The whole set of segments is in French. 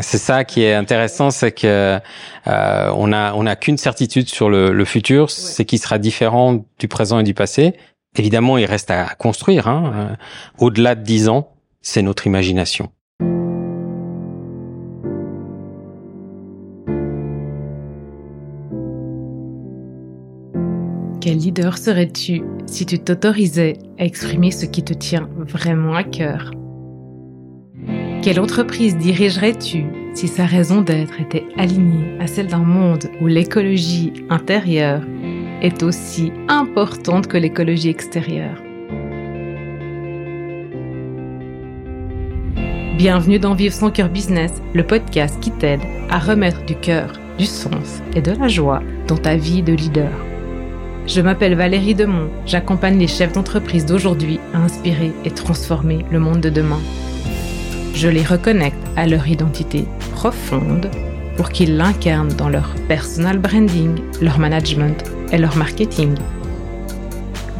C'est ça qui est intéressant, c'est que euh, on a on a qu'une certitude sur le, le futur, c'est qu'il sera différent du présent et du passé. Évidemment, il reste à construire. Hein. Euh, Au-delà de dix ans, c'est notre imagination. Quel leader serais-tu si tu t'autorisais à exprimer ce qui te tient vraiment à cœur? Quelle entreprise dirigerais-tu si sa raison d'être était alignée à celle d'un monde où l'écologie intérieure est aussi importante que l'écologie extérieure? Bienvenue dans Vivre son cœur business, le podcast qui t'aide à remettre du cœur, du sens et de la joie dans ta vie de leader. Je m'appelle Valérie Demont, j'accompagne les chefs d'entreprise d'aujourd'hui à inspirer et transformer le monde de demain. Je les reconnecte à leur identité profonde pour qu'ils l'incarnent dans leur personal branding, leur management et leur marketing.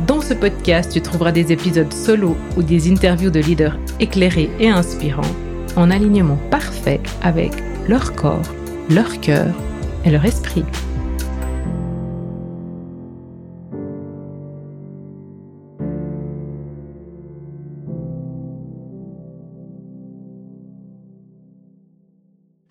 Dans ce podcast, tu trouveras des épisodes solo ou des interviews de leaders éclairés et inspirants en alignement parfait avec leur corps, leur cœur et leur esprit.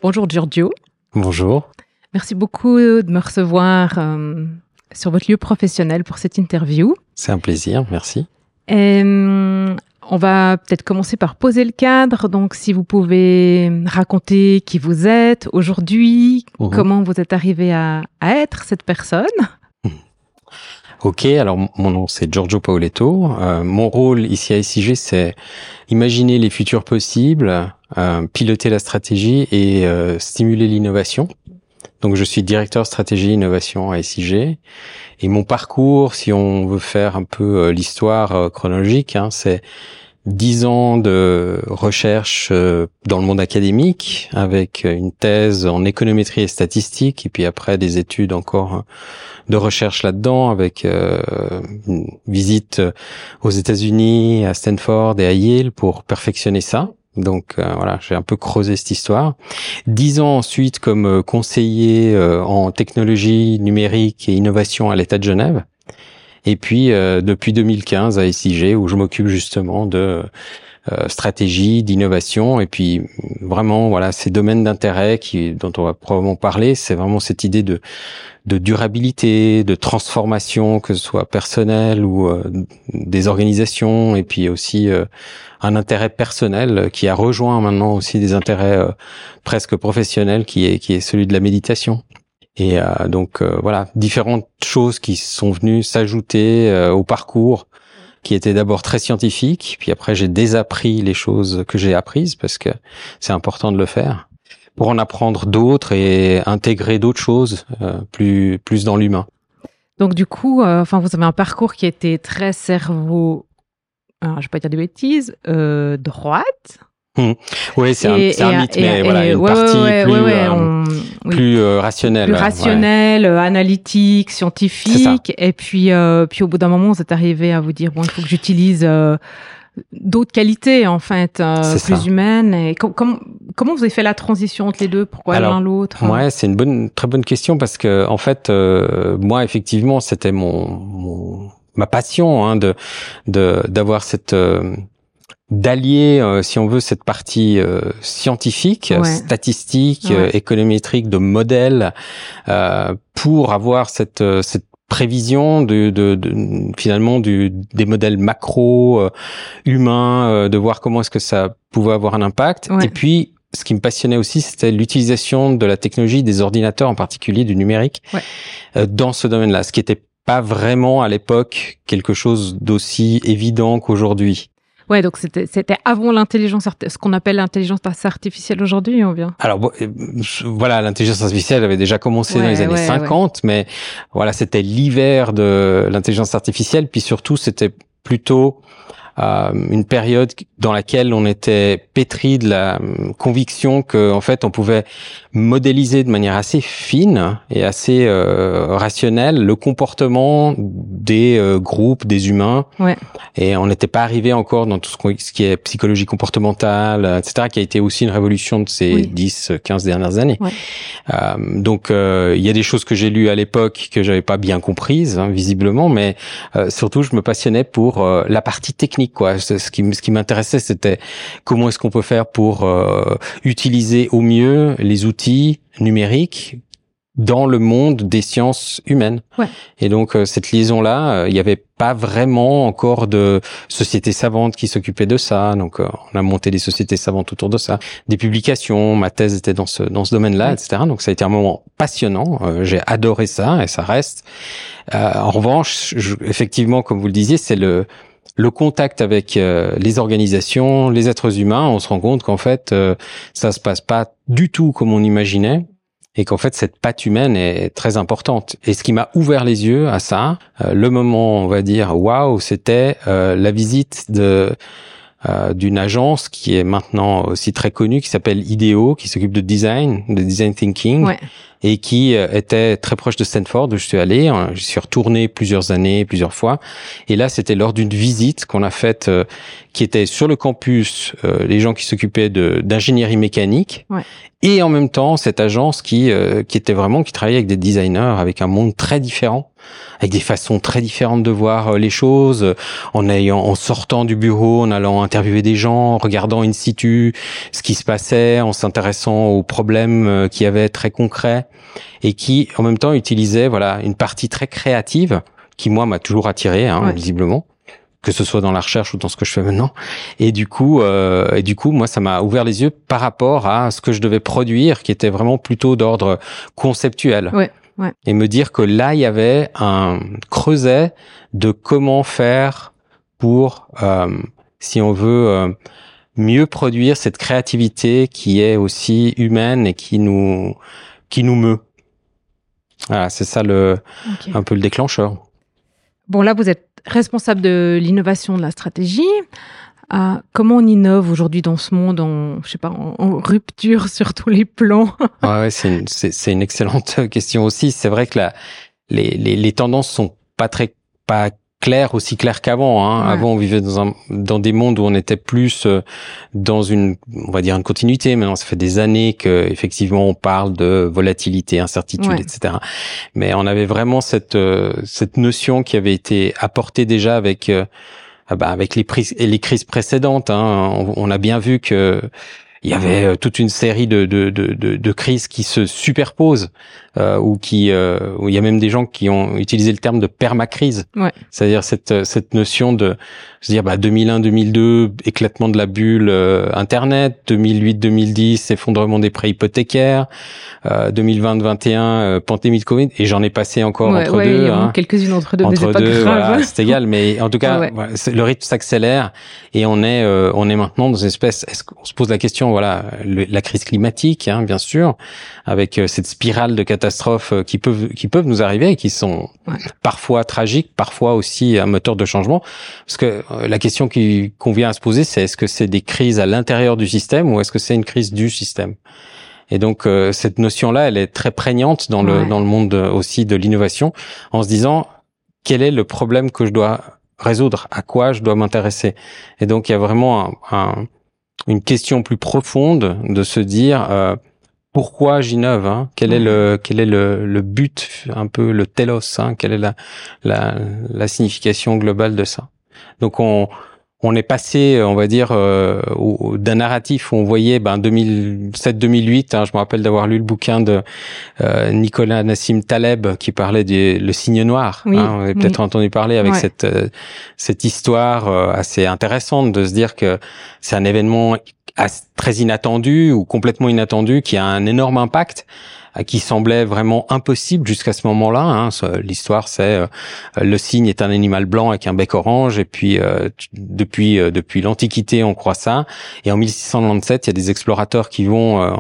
Bonjour Giorgio. Bonjour. Merci beaucoup de me recevoir euh, sur votre lieu professionnel pour cette interview. C'est un plaisir, merci. Et, euh, on va peut-être commencer par poser le cadre. Donc, si vous pouvez raconter qui vous êtes aujourd'hui, Mhm. comment vous êtes arrivé à, à être cette personne. Ok, alors mon nom c'est Giorgio Paoletto. Euh, mon rôle ici à SIG c'est imaginer les futurs possibles, euh, piloter la stratégie et euh, stimuler l'innovation. Donc je suis directeur stratégie innovation à SIG et mon parcours, si on veut faire un peu euh, l'histoire euh, chronologique, hein, c'est dix ans de recherche euh, dans le monde académique avec une thèse en économétrie et statistique et puis après des études encore euh, de recherche là-dedans avec euh, une visite aux États-Unis, à Stanford et à Yale pour perfectionner ça. Donc euh, voilà, j'ai un peu creusé cette histoire. Dix ans ensuite comme conseiller en technologie numérique et innovation à l'État de Genève. Et puis euh, depuis 2015 à SIG où je m'occupe justement de euh, stratégie, d'innovation et puis vraiment voilà ces domaines d'intérêt qui dont on va probablement parler, c'est vraiment cette idée de de durabilité, de transformation, que ce soit personnel ou euh, des organisations, et puis aussi euh, un intérêt personnel qui a rejoint maintenant aussi des intérêts euh, presque professionnels, qui est qui est celui de la méditation. Et euh, donc euh, voilà, différentes choses qui sont venues s'ajouter euh, au parcours qui était d'abord très scientifique, puis après j'ai désappris les choses que j'ai apprises parce que c'est important de le faire pour en apprendre d'autres et intégrer d'autres choses euh, plus plus dans l'humain. Donc du coup, euh, enfin, vous avez un parcours qui était très cerveau. Alors, je vais pas dire des bêtises. euh, droite. Oui, c'est un, Et- un et- mythe, et- mais et- voilà, une ouais, partie ouais, plus, ouais, euh, on- plus euh, rationnelle. plus ouais. rationnel, euh, analytique, scientifique. Et puis, euh, puis au bout d'un moment, vous êtes arrivé à vous dire bon, il faut que j'utilise euh, d'autres qualités en fait, euh, plus humaines. Et com- com- comment vous avez fait la transition entre les deux? Pourquoi l'un l'autre? Ouais, c'est une bonne, très bonne question parce que en fait, euh, moi effectivement, c'était mon, mon ma passion hein, de de d'avoir cette euh, d'allier, euh, si on veut, cette partie euh, scientifique, Ouais. statistique, Ouais. euh, économétrique, de modèle, euh, pour avoir cette euh, cette prévision de, de, de- finalement du, des modèles macro euh, humains, euh, de voir comment est-ce que ça pouvait avoir un impact. Ouais. Et puis, ce qui me passionnait aussi, c'était l'utilisation de la technologie, des ordinateurs en particulier, du numérique, euh, dans ce domaine-là, ce qui était pas vraiment à l'époque quelque chose d'aussi évident qu'aujourd'hui. Ouais, donc c'était c'était avant l'intelligence, ce qu'on appelle l'intelligence artificielle aujourd'hui, on vient. Alors bon, euh, voilà, l'intelligence artificielle avait déjà commencé dans les années ouais, 50, mais voilà, c'était l'hiver de l'intelligence artificielle, puis surtout c'était plutôt une période dans laquelle on était pétri de la conviction que en fait on pouvait modéliser de manière assez fine et assez euh, rationnelle le comportement des euh, groupes, des humains. Ouais. Et on n'était pas arrivé encore dans tout ce, qui est psychologie comportementale, etc., qui a été aussi une révolution de ces Oui. 10, 15 dernières années. Ouais. Euh, donc il y a des choses que j'ai lues à l'époque que j'avais pas bien comprises, hein, visiblement, mais euh, surtout je me passionnais pour euh, la partie technique. Quoi. Ce qui, ce qui m'intéressait, c'était comment est-ce qu'on peut faire pour euh, utiliser au mieux les outils numériques dans le monde des sciences humaines. Ouais. Et donc euh, cette liaison-là, euh, il n'y avait pas vraiment encore de sociétés savantes qui s'occupaient de ça. Donc euh, on a monté des sociétés savantes autour de ça, des publications. Ma thèse était dans ce dans ce domaine-là, Ouais. etc. Donc ça a été un moment passionnant. Euh, J'ai adoré ça et ça reste. Euh, en revanche, je- effectivement, comme vous le disiez, c'est le le contact avec euh, les organisations, les êtres humains, on se rend compte qu'en fait, euh, ça se passe pas du tout comme on imaginait et qu'en fait, cette patte humaine est très importante. Et ce qui m'a ouvert les yeux à ça, euh, le moment, on va dire, waouh, c'était euh, la visite de d'une agence qui est maintenant aussi très connue, qui s'appelle IDEO, qui s'occupe de design, de design thinking Ouais. et qui euh, était très proche de Stanford où je suis allé. Euh, Je suis retourné plusieurs années, plusieurs fois. Et là, c'était lors d'une visite qu'on a faite, euh, qui était sur le campus, euh, les gens qui s'occupaient de d'ingénierie mécanique, Ouais. et en même temps cette agence qui euh, qui était vraiment qui travaillait avec des designers, avec un monde très différent, avec des façons très différentes de voir euh, les choses, en ayant en sortant du bureau, en allant interviewer des gens, en regardant in situ ce qui se passait, en s'intéressant aux problèmes euh, qu'il y avait très concrets et qui en même temps utilisait voilà une partie très créative qui moi m'a toujours attiré hein, Ouais. visiblement que ce soit dans la recherche ou dans ce que je fais maintenant. Et du coup euh, et du coup moi ça m'a ouvert les yeux par rapport à ce que je devais produire qui était vraiment plutôt d'ordre conceptuel. Ouais, ouais. et me dire que là il y avait un creuset de comment faire pour euh, si on veut euh, mieux produire cette créativité qui est aussi humaine et qui nous qui nous meut. Voilà, c'est ça le un peu le déclencheur. Bon, là, vous êtes responsable de l'innovation de la stratégie. Euh, comment on innove aujourd'hui dans ce monde en, je sais pas, en, en rupture sur tous les plans? Ouais, ouais, c'est une, c'est, c'est une excellente question aussi. C'est vrai que la, les, les, les tendances sont pas très pas claires aussi claires qu'avant. Hein. Ouais. Avant, on vivait dans un dans des mondes où on était plus euh, dans une on va dire une continuité. Maintenant, ça fait des années que effectivement on parle de volatilité, incertitude, etc. Mais on avait vraiment cette euh, cette notion qui avait été apportée déjà avec euh, bah, avec les, prises, les crises précédentes, hein, on a bien vu que il y avait euh, toute une série de, de, de, de, de crises qui se superposent euh, ou qui euh, où il y a même des gens qui ont utilisé le terme de permacrise, Ouais. c'est-à-dire cette euh, cette notion de se dire bah 2001-2002 éclatement de la bulle euh, internet, 2008-2010 effondrement des prêts hypothécaires, euh, 2020-21 euh, pandémie de Covid et j'en ai passé encore Ouais, entre ouais, deux. hein quelques-unes entre deux, mais entre c'est pas deux, grave. voilà, c'est égal. Mais en tout cas, voilà, le rythme s'accélère et on est, euh, on est maintenant dans une espèce. Est-ce qu'on se pose la question, voilà, le- la crise climatique, hein, bien sûr, avec euh, cette spirale de catastrophes euh, qui peuvent, qui peuvent nous arriver et qui sont Ouais. parfois tragiques, parfois aussi un moteur de changement. Parce que euh, la question qui qu'on vient à se poser, c'est est-ce que c'est des crises à l'intérieur du système ou est-ce que c'est une crise du système? Et donc euh, cette notion-là, elle est très prégnante dans le Ouais. dans le monde aussi de l'innovation, en se disant quel est le problème que je dois résoudre, à quoi je dois m'intéresser? Et donc il y a vraiment un- un- une question plus profonde de se dire euh, pourquoi j'innove, hein, quel est le quel est le, le but, un peu le telos, hein, quelle est la, la la signification globale de ça? Donc on on est passé, on va dire, euh, d'un narratif où on voyait ben 2007-2008. Hein, je me rappelle d'avoir lu le bouquin de euh, Nicolas Nassim Taleb qui parlait du le signe noir. Oui, hein, vous avez peut-être oui. entendu parler avec Ouais. cette euh, cette histoire euh, assez intéressante de se dire que c'est un événement très inattendu ou complètement inattendu qui a un énorme impact euh, qui semblait vraiment impossible jusqu'à ce moment-là. Hein. L'histoire, c'est euh, le cygne est un animal blanc avec un bec orange, et puis euh, depuis euh, depuis l'Antiquité, on croit ça. Et en 1697, il y a des explorateurs qui vont euh,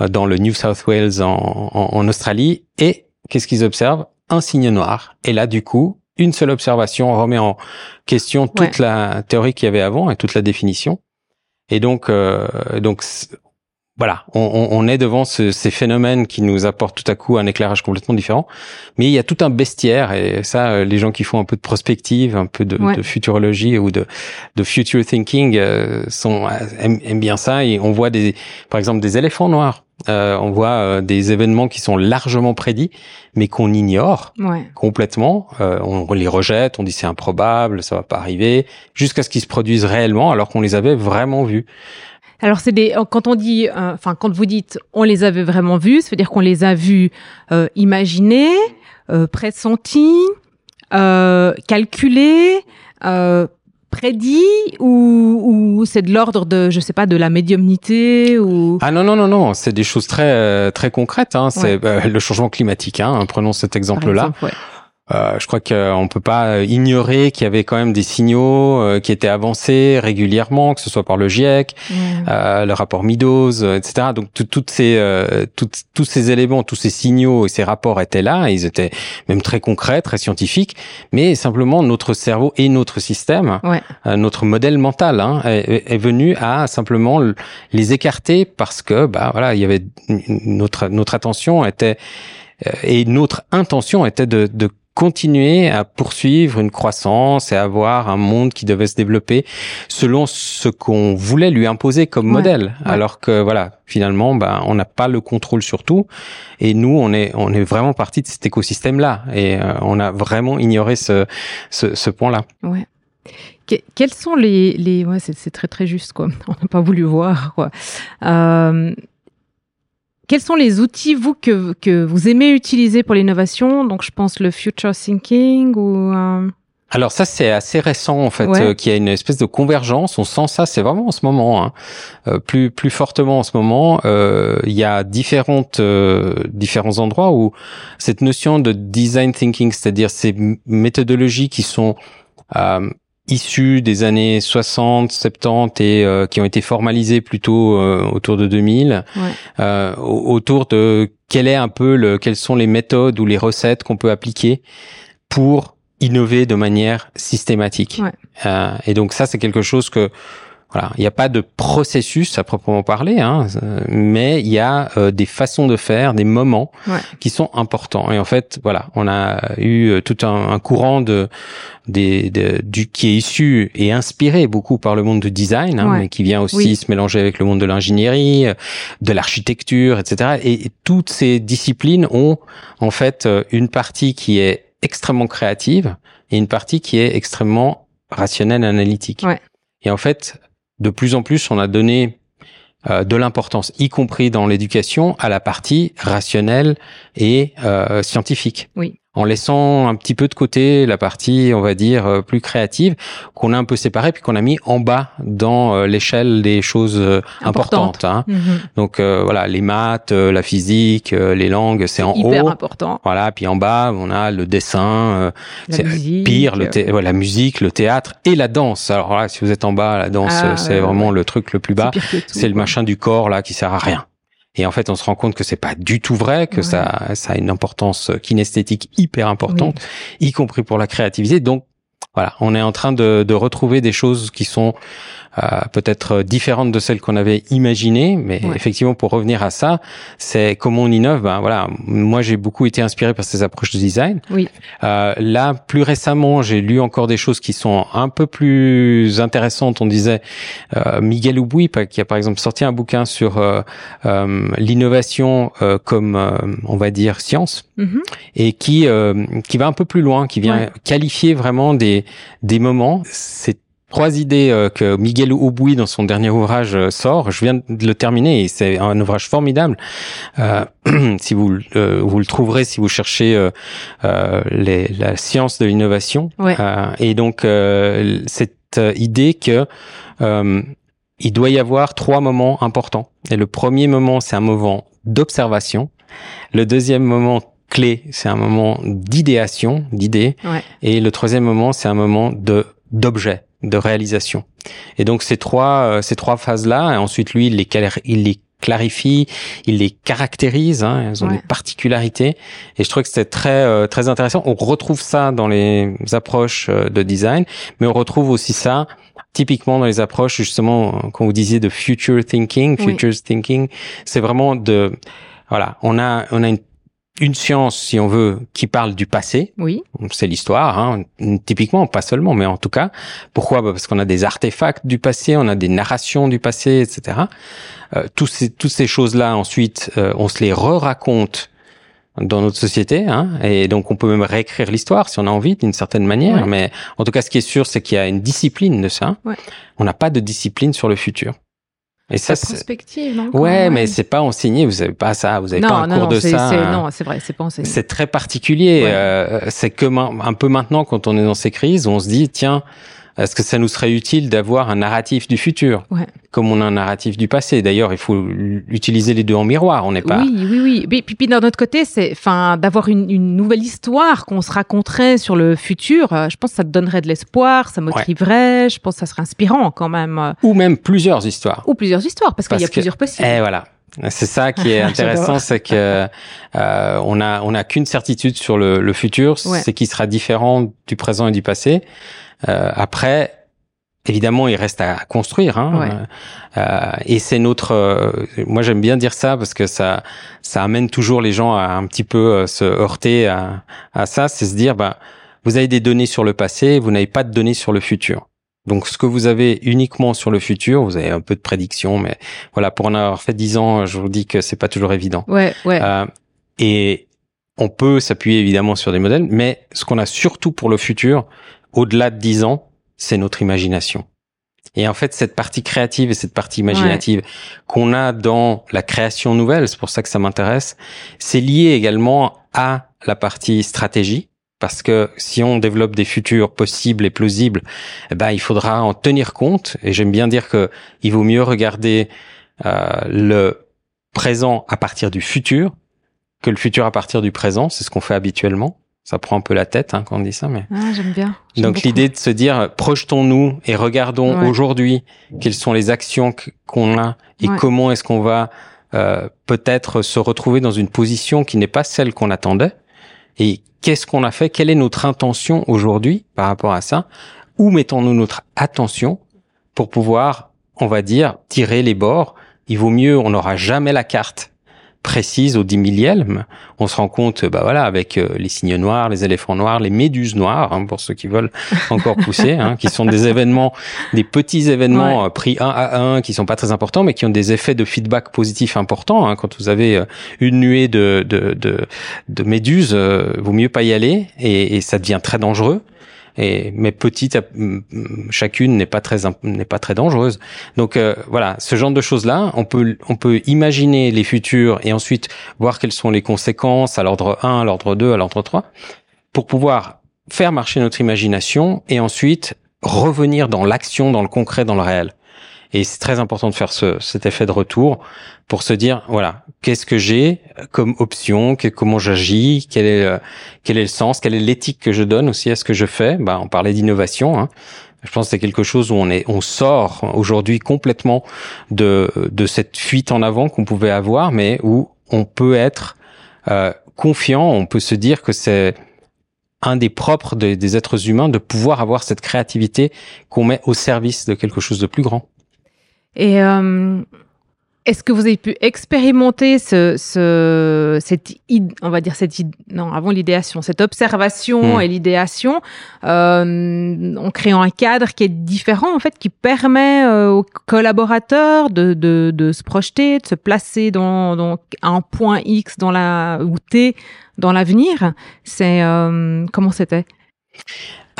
euh, dans le New South Wales en, en, en Australie, et qu'est-ce qu'ils observent? Un cygne noir. Et là, du coup, une seule observation remet en question toute la théorie qu'il y avait avant et toute la définition. Et donc, euh, donc voilà, on, on, est devant ce, ces phénomènes qui nous apportent tout à coup un éclairage complètement différent. Mais il y a tout un bestiaire et ça, euh, les gens qui font un peu de prospective, un peu de, de futurologie ou de, de future thinking euh, sont aiment, bien ça et on voit des, par exemple, des éléphants noirs. Euh, on voit euh, des événements qui sont largement prédits, mais qu'on ignore complètement. Euh, on les rejette, on dit c'est improbable, ça va pas arriver, jusqu'à ce qu'ils se produisent réellement, alors qu'on les avait vraiment vus. Alors c'est des quand on dit euh, enfin quand vous dites on les avait vraiment vus, ça veut dire qu'on les a vus euh, imaginés, euh, pressentis, euh, calculés, euh, prédits ou, ou c'est de l'ordre de je sais pas de la médiumnité ou? Ah non non non non, c'est des choses très très concrètes hein, c'est le changement climatique hein, prenons cet exemple là. Euh, je crois qu'on peut pas ignorer qu'il y avait quand même des signaux euh, qui étaient avancés régulièrement, que ce soit par le GIEC, euh, le rapport Meadows, euh, etc. Donc toutes ces, euh, tous ces éléments, tous ces signaux et ces rapports étaient là. ils étaient même très concrets, très scientifiques. Mais simplement notre cerveau et notre système, ouais. notre modèle mental, hein, est, est, venu à simplement les écarter parce que bah voilà, il y avait notre notre attention était et notre intention était de, de continuer à poursuivre une croissance et avoir un monde qui devait se développer selon ce qu'on voulait lui imposer comme modèle. Alors que voilà, finalement, ben, on n'a pas le contrôle sur tout. Et nous, on est, on est vraiment parti de cet écosystème-là. Et euh, on a vraiment ignoré ce, ce, ce point-là. Ouais. quels sont les, les... ouais, c'est très très juste quoi. On n'a pas voulu voir quoi. Euh, quels sont les outils, vous, que, que vous aimez utiliser pour l'innovation? Donc, je pense le future thinking ou... Euh... Alors ça c'est assez récent en fait, ouais. euh, qu'il y a une espèce de convergence. On sent ça, c'est vraiment en ce moment, hein. euh, plus plus fortement en ce moment. Euh, il y a différentes euh, différents endroits où cette notion de design thinking, c'est-à-dire ces méthodologies qui sont euh, issus des années 60, 70 et euh, qui ont été formalisés plutôt euh, autour de 2000, ouais. euh, autour de quel est un peu le, quelles sont les méthodes ou les recettes qu'on peut appliquer pour innover de manière systématique. Ouais. Euh, et donc ça, c'est quelque chose que voilà, il n'y a pas de processus à proprement parler, hein, mais il y a euh, des façons de faire, des moments ouais. qui sont importants. Et en fait, voilà, on a eu tout un, un courant de, des, de, du qui est issu et inspiré beaucoup par le monde du design, hein, ouais. mais qui vient aussi oui. se mélanger avec le monde de l'ingénierie, de l'architecture, etc. Et, et toutes ces disciplines ont en fait une partie qui est extrêmement créative et une partie qui est extrêmement rationnelle, analytique. Ouais. Et en fait, de plus en plus, on a donné euh, de l'importance, y compris dans l'éducation, à la partie rationnelle et euh, scientifique. Oui en laissant un petit peu de côté la partie, on va dire, euh, plus créative, qu'on a un peu séparée, puis qu'on a mis en bas dans euh, l'échelle des choses euh, importantes. Hein. Mm -hmm. Donc voilà, les maths, la physique, les langues, c'est en hyper haut. important. Voilà, puis en bas, on a le dessin, c'est pire, le ouais, la musique, le théâtre et la danse. Alors là, si vous êtes en bas, la danse, ah, c'est vraiment le truc le plus bas. C'est le machin du corps là qui sert à rien. Et en fait, on se rend compte que c'est pas du tout vrai, que ouais. ça, ça a une importance kinesthétique hyper importante, oui. y compris pour la créativité. Donc, voilà, on est en train de, de retrouver des choses qui sont euh, peut-être différentes de celles qu'on avait imaginées, mais ouais. effectivement, pour revenir à ça, c'est comment on innove. Ben voilà, moi j'ai beaucoup été inspiré par ces approches de design. Oui. Euh, là, plus récemment, j'ai lu encore des choses qui sont un peu plus intéressantes. On disait euh, Miguel Ubuy, qui a par exemple sorti un bouquin sur euh, euh, l'innovation euh, comme, on va dire, science, mm -hmm. et qui qui va un peu plus loin, qui vient ouais. qualifier vraiment des des moments. C'est trois idées euh, que Miguel Auboui dans son dernier ouvrage euh, sort. Je viens de le terminer et c'est un ouvrage formidable. Euh, si vous euh, vous le trouverez si vous cherchez euh, les, la science de l'innovation. Ouais. et donc cette idée que il doit y avoir trois moments importants. Et le premier moment, c'est un moment d'observation. Le deuxième moment clé, c'est un moment d'idéation, d'idée. Ouais. Et le troisième moment, c'est un moment de d'objet de réalisation. Et donc ces trois euh, ces trois phases là, et ensuite lui il les il les clarifie, il les caractérise, hein, elles ont Ouais. des particularités. Et je trouve que c'était très euh, très intéressant. On retrouve ça dans les approches euh, de design, mais on retrouve aussi ça typiquement dans les approches justement euh, quand vous disiez de future thinking, Oui. futures thinking, c'est vraiment de voilà, on a on a une une science, si on veut, qui parle du passé, Oui. c'est l'histoire, hein, typiquement, pas seulement, mais en tout cas. Pourquoi? Bah, Parce qu'on a des artefacts du passé, on a des narrations du passé, etc. Euh, tous ces, toutes ces choses-là, ensuite, euh, on se les re-raconte dans notre société, hein, et donc on peut même réécrire l'histoire si on a envie, d'une certaine manière. Ouais. Mais en tout cas, ce qui est sûr, c'est qu'il y a une discipline de ça. Ouais. On n'a pas de discipline sur le futur. Et ça, c'est... prospective, non Ouais, mais c'est pas enseigné. Vous avez pas ça. Vous avez non, pas un non, cours de ça. hein. non, c'est vrai, c'est pas enseigné. C'est très particulier. Ouais. Euh, c'est un, un peu maintenant quand on est dans ces crises, on se dit tiens, est-ce que ça nous serait utile d'avoir un narratif du futur, Ouais. comme on a un narratif du passé? D'ailleurs, il faut utiliser les deux en miroir. On n'est pas. Oui, oui, oui. Mais puis, puis d'un autre côté, c'est, enfin, d'avoir une, une nouvelle histoire qu'on se raconterait sur le futur. euh, je pense que ça te donnerait de l'espoir, ça motiverait. Je pense que ça serait inspirant quand même. euh, Ou même plusieurs histoires. Ou plusieurs histoires, parce qu'il y a que- plusieurs possibles. Et voilà. C'est ça qui est intéressant, c'est que euh, on a on a qu'une certitude sur le, le futur, Ouais. c'est qu'il sera différent du présent et du passé. Euh, après, évidemment, il reste à construire. Hein, Ouais. Euh, et c'est notre. euh, moi, j'aime bien dire ça parce que ça ça amène toujours les gens à un petit peu euh, se heurter à, à ça, c'est se dire bah vous avez des données sur le passé, vous n'avez pas de données sur le futur. Donc, ce que vous avez uniquement sur le futur, vous avez un peu de prédiction, mais voilà, pour en avoir fait 10 ans, je vous dis que c'est pas toujours évident. Ouais, ouais. Euh, et on peut s'appuyer évidemment sur des modèles, mais ce qu'on a surtout pour le futur, au-delà de 10 ans, c'est notre imagination. Et en fait, cette partie créative et cette partie imaginative qu'on a dans la création nouvelle, c'est pour ça que ça m'intéresse, c'est lié également à la partie stratégie. Parce que si on développe des futurs possibles et plausibles, eh ben, il faudra en tenir compte. Et j'aime bien dire que il vaut mieux regarder euh, le présent à partir du futur que le futur à partir du présent. C'est ce qu'on fait habituellement. Ça prend un peu la tête hein, quand on dit ça, mais Ah, j'aime bien. Donc l'idée de se dire projetons-nous et regardons Ouais. aujourd'hui quelles sont les actions qu'on a et Ouais. comment est-ce qu'on va euh, peut-être se retrouver dans une position qui n'est pas celle qu'on attendait et qu'est-ce qu'on a fait, quelle est notre intention aujourd'hui par rapport à ça, où mettons-nous notre attention pour pouvoir, on va dire, tirer les bords? Il vaut mieux, on n'aura jamais la carte précise au dix millième. On se rend compte, bah voilà, avec euh, les signes noirs, les éléphants noirs, les méduses noires, hein, pour ceux qui veulent encore pousser, hein, qui sont des événements, des petits événements euh, pris un à un, qui sont pas très importants, mais qui ont des effets de feedback positif importants. Hein, quand vous avez euh, une nuée de de de, de méduses, euh, vaut mieux pas y aller, et, et ça devient très dangereux. Et mais petite, chacune n'est pas très n'est pas très dangereuse. Donc euh, voilà, ce genre de choses là, on peut on peut imaginer les futurs et ensuite voir quelles sont les conséquences à l'ordre 1, à l'ordre 2, à l'ordre 3 pour pouvoir faire marcher notre imagination et ensuite revenir dans l'action, dans le concret, dans le réel. Et c'est très important de faire ce, cet effet de retour pour se dire, voilà, qu'est-ce que j'ai comme option, comment j'agis, quel est, quel est le sens, quelle est l'éthique que je donne aussi à ce que je fais. Bah, on parlait d'innovation. Hein. Je pense que c'est quelque chose où on est, on sort aujourd'hui complètement de, de cette fuite en avant qu'on pouvait avoir, mais où on peut être euh, confiant, on peut se dire que c'est un des propres des, des êtres humains de pouvoir avoir cette créativité qu'on met au service de quelque chose de plus grand. Et euh, est-ce que vous avez pu expérimenter ce, ce, cette, on va dire cette, non, avant l'idéation, cette observation Hmm. et l'idéation, euh, en créant un cadre qui est différent en fait, qui permet euh, aux collaborateurs de, de, de se projeter, de se placer dans, dans un point X dans la ou T dans l'avenir? C'est euh, comment c'était?